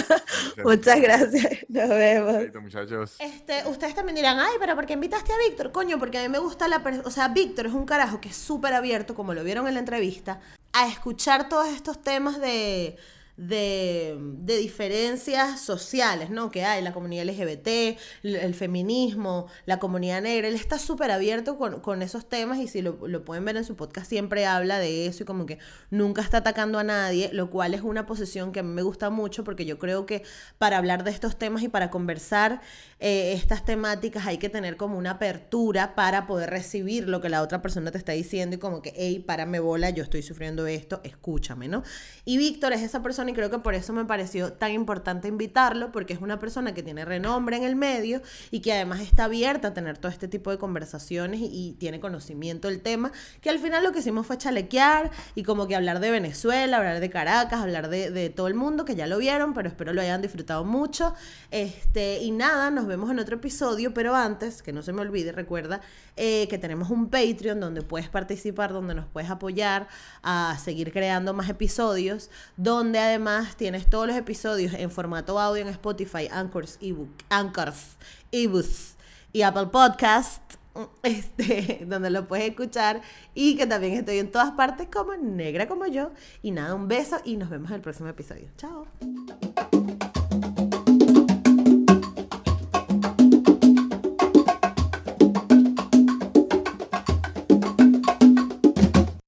Muchas gracias, nos vemos.
muchachos.
Este, ustedes también dirán, ay, pero ¿por qué invitaste a Víctor? Coño, porque a mí me gusta la... O sea, Víctor es un carajo que es súper abierto, como lo vieron en la entrevista, a escuchar todos estos temas de de, diferencias sociales, ¿no? Que hay, la comunidad LGBT, el, feminismo, la comunidad negra. Él está súper abierto con, esos temas y si lo, pueden ver en su podcast, siempre habla de eso y como que nunca está atacando a nadie, lo cual es una posición que a mí me gusta mucho porque yo creo que para hablar de estos temas y para conversar eh, estas temáticas hay que tener como una apertura para poder recibir lo que la otra persona te está diciendo y como que, hey, párame bola, yo estoy sufriendo esto, escúchame, ¿no? Y Víctor es esa persona y creo que por eso me pareció tan importante invitarlo, porque es una persona que tiene renombre en el medio y que además está abierta a tener todo este tipo de conversaciones y, tiene conocimiento del tema, que al final lo que hicimos fue chalequear y como que hablar de Venezuela, hablar de Caracas, hablar de, todo el mundo, que ya lo vieron, pero espero lo hayan disfrutado mucho. Este, y nada, nos vemos en otro episodio, pero antes, que no se me olvide, recuerda eh, que tenemos un Patreon donde puedes participar, donde nos puedes apoyar a seguir creando más episodios, donde además tienes todos los episodios en formato audio en Spotify, Anchors, ebook, Anchors, ebooks y Apple Podcast. Este, donde lo puedes escuchar y que también estoy en todas partes como negra como yo. Y nada, un beso y nos vemos en el próximo episodio. Chao.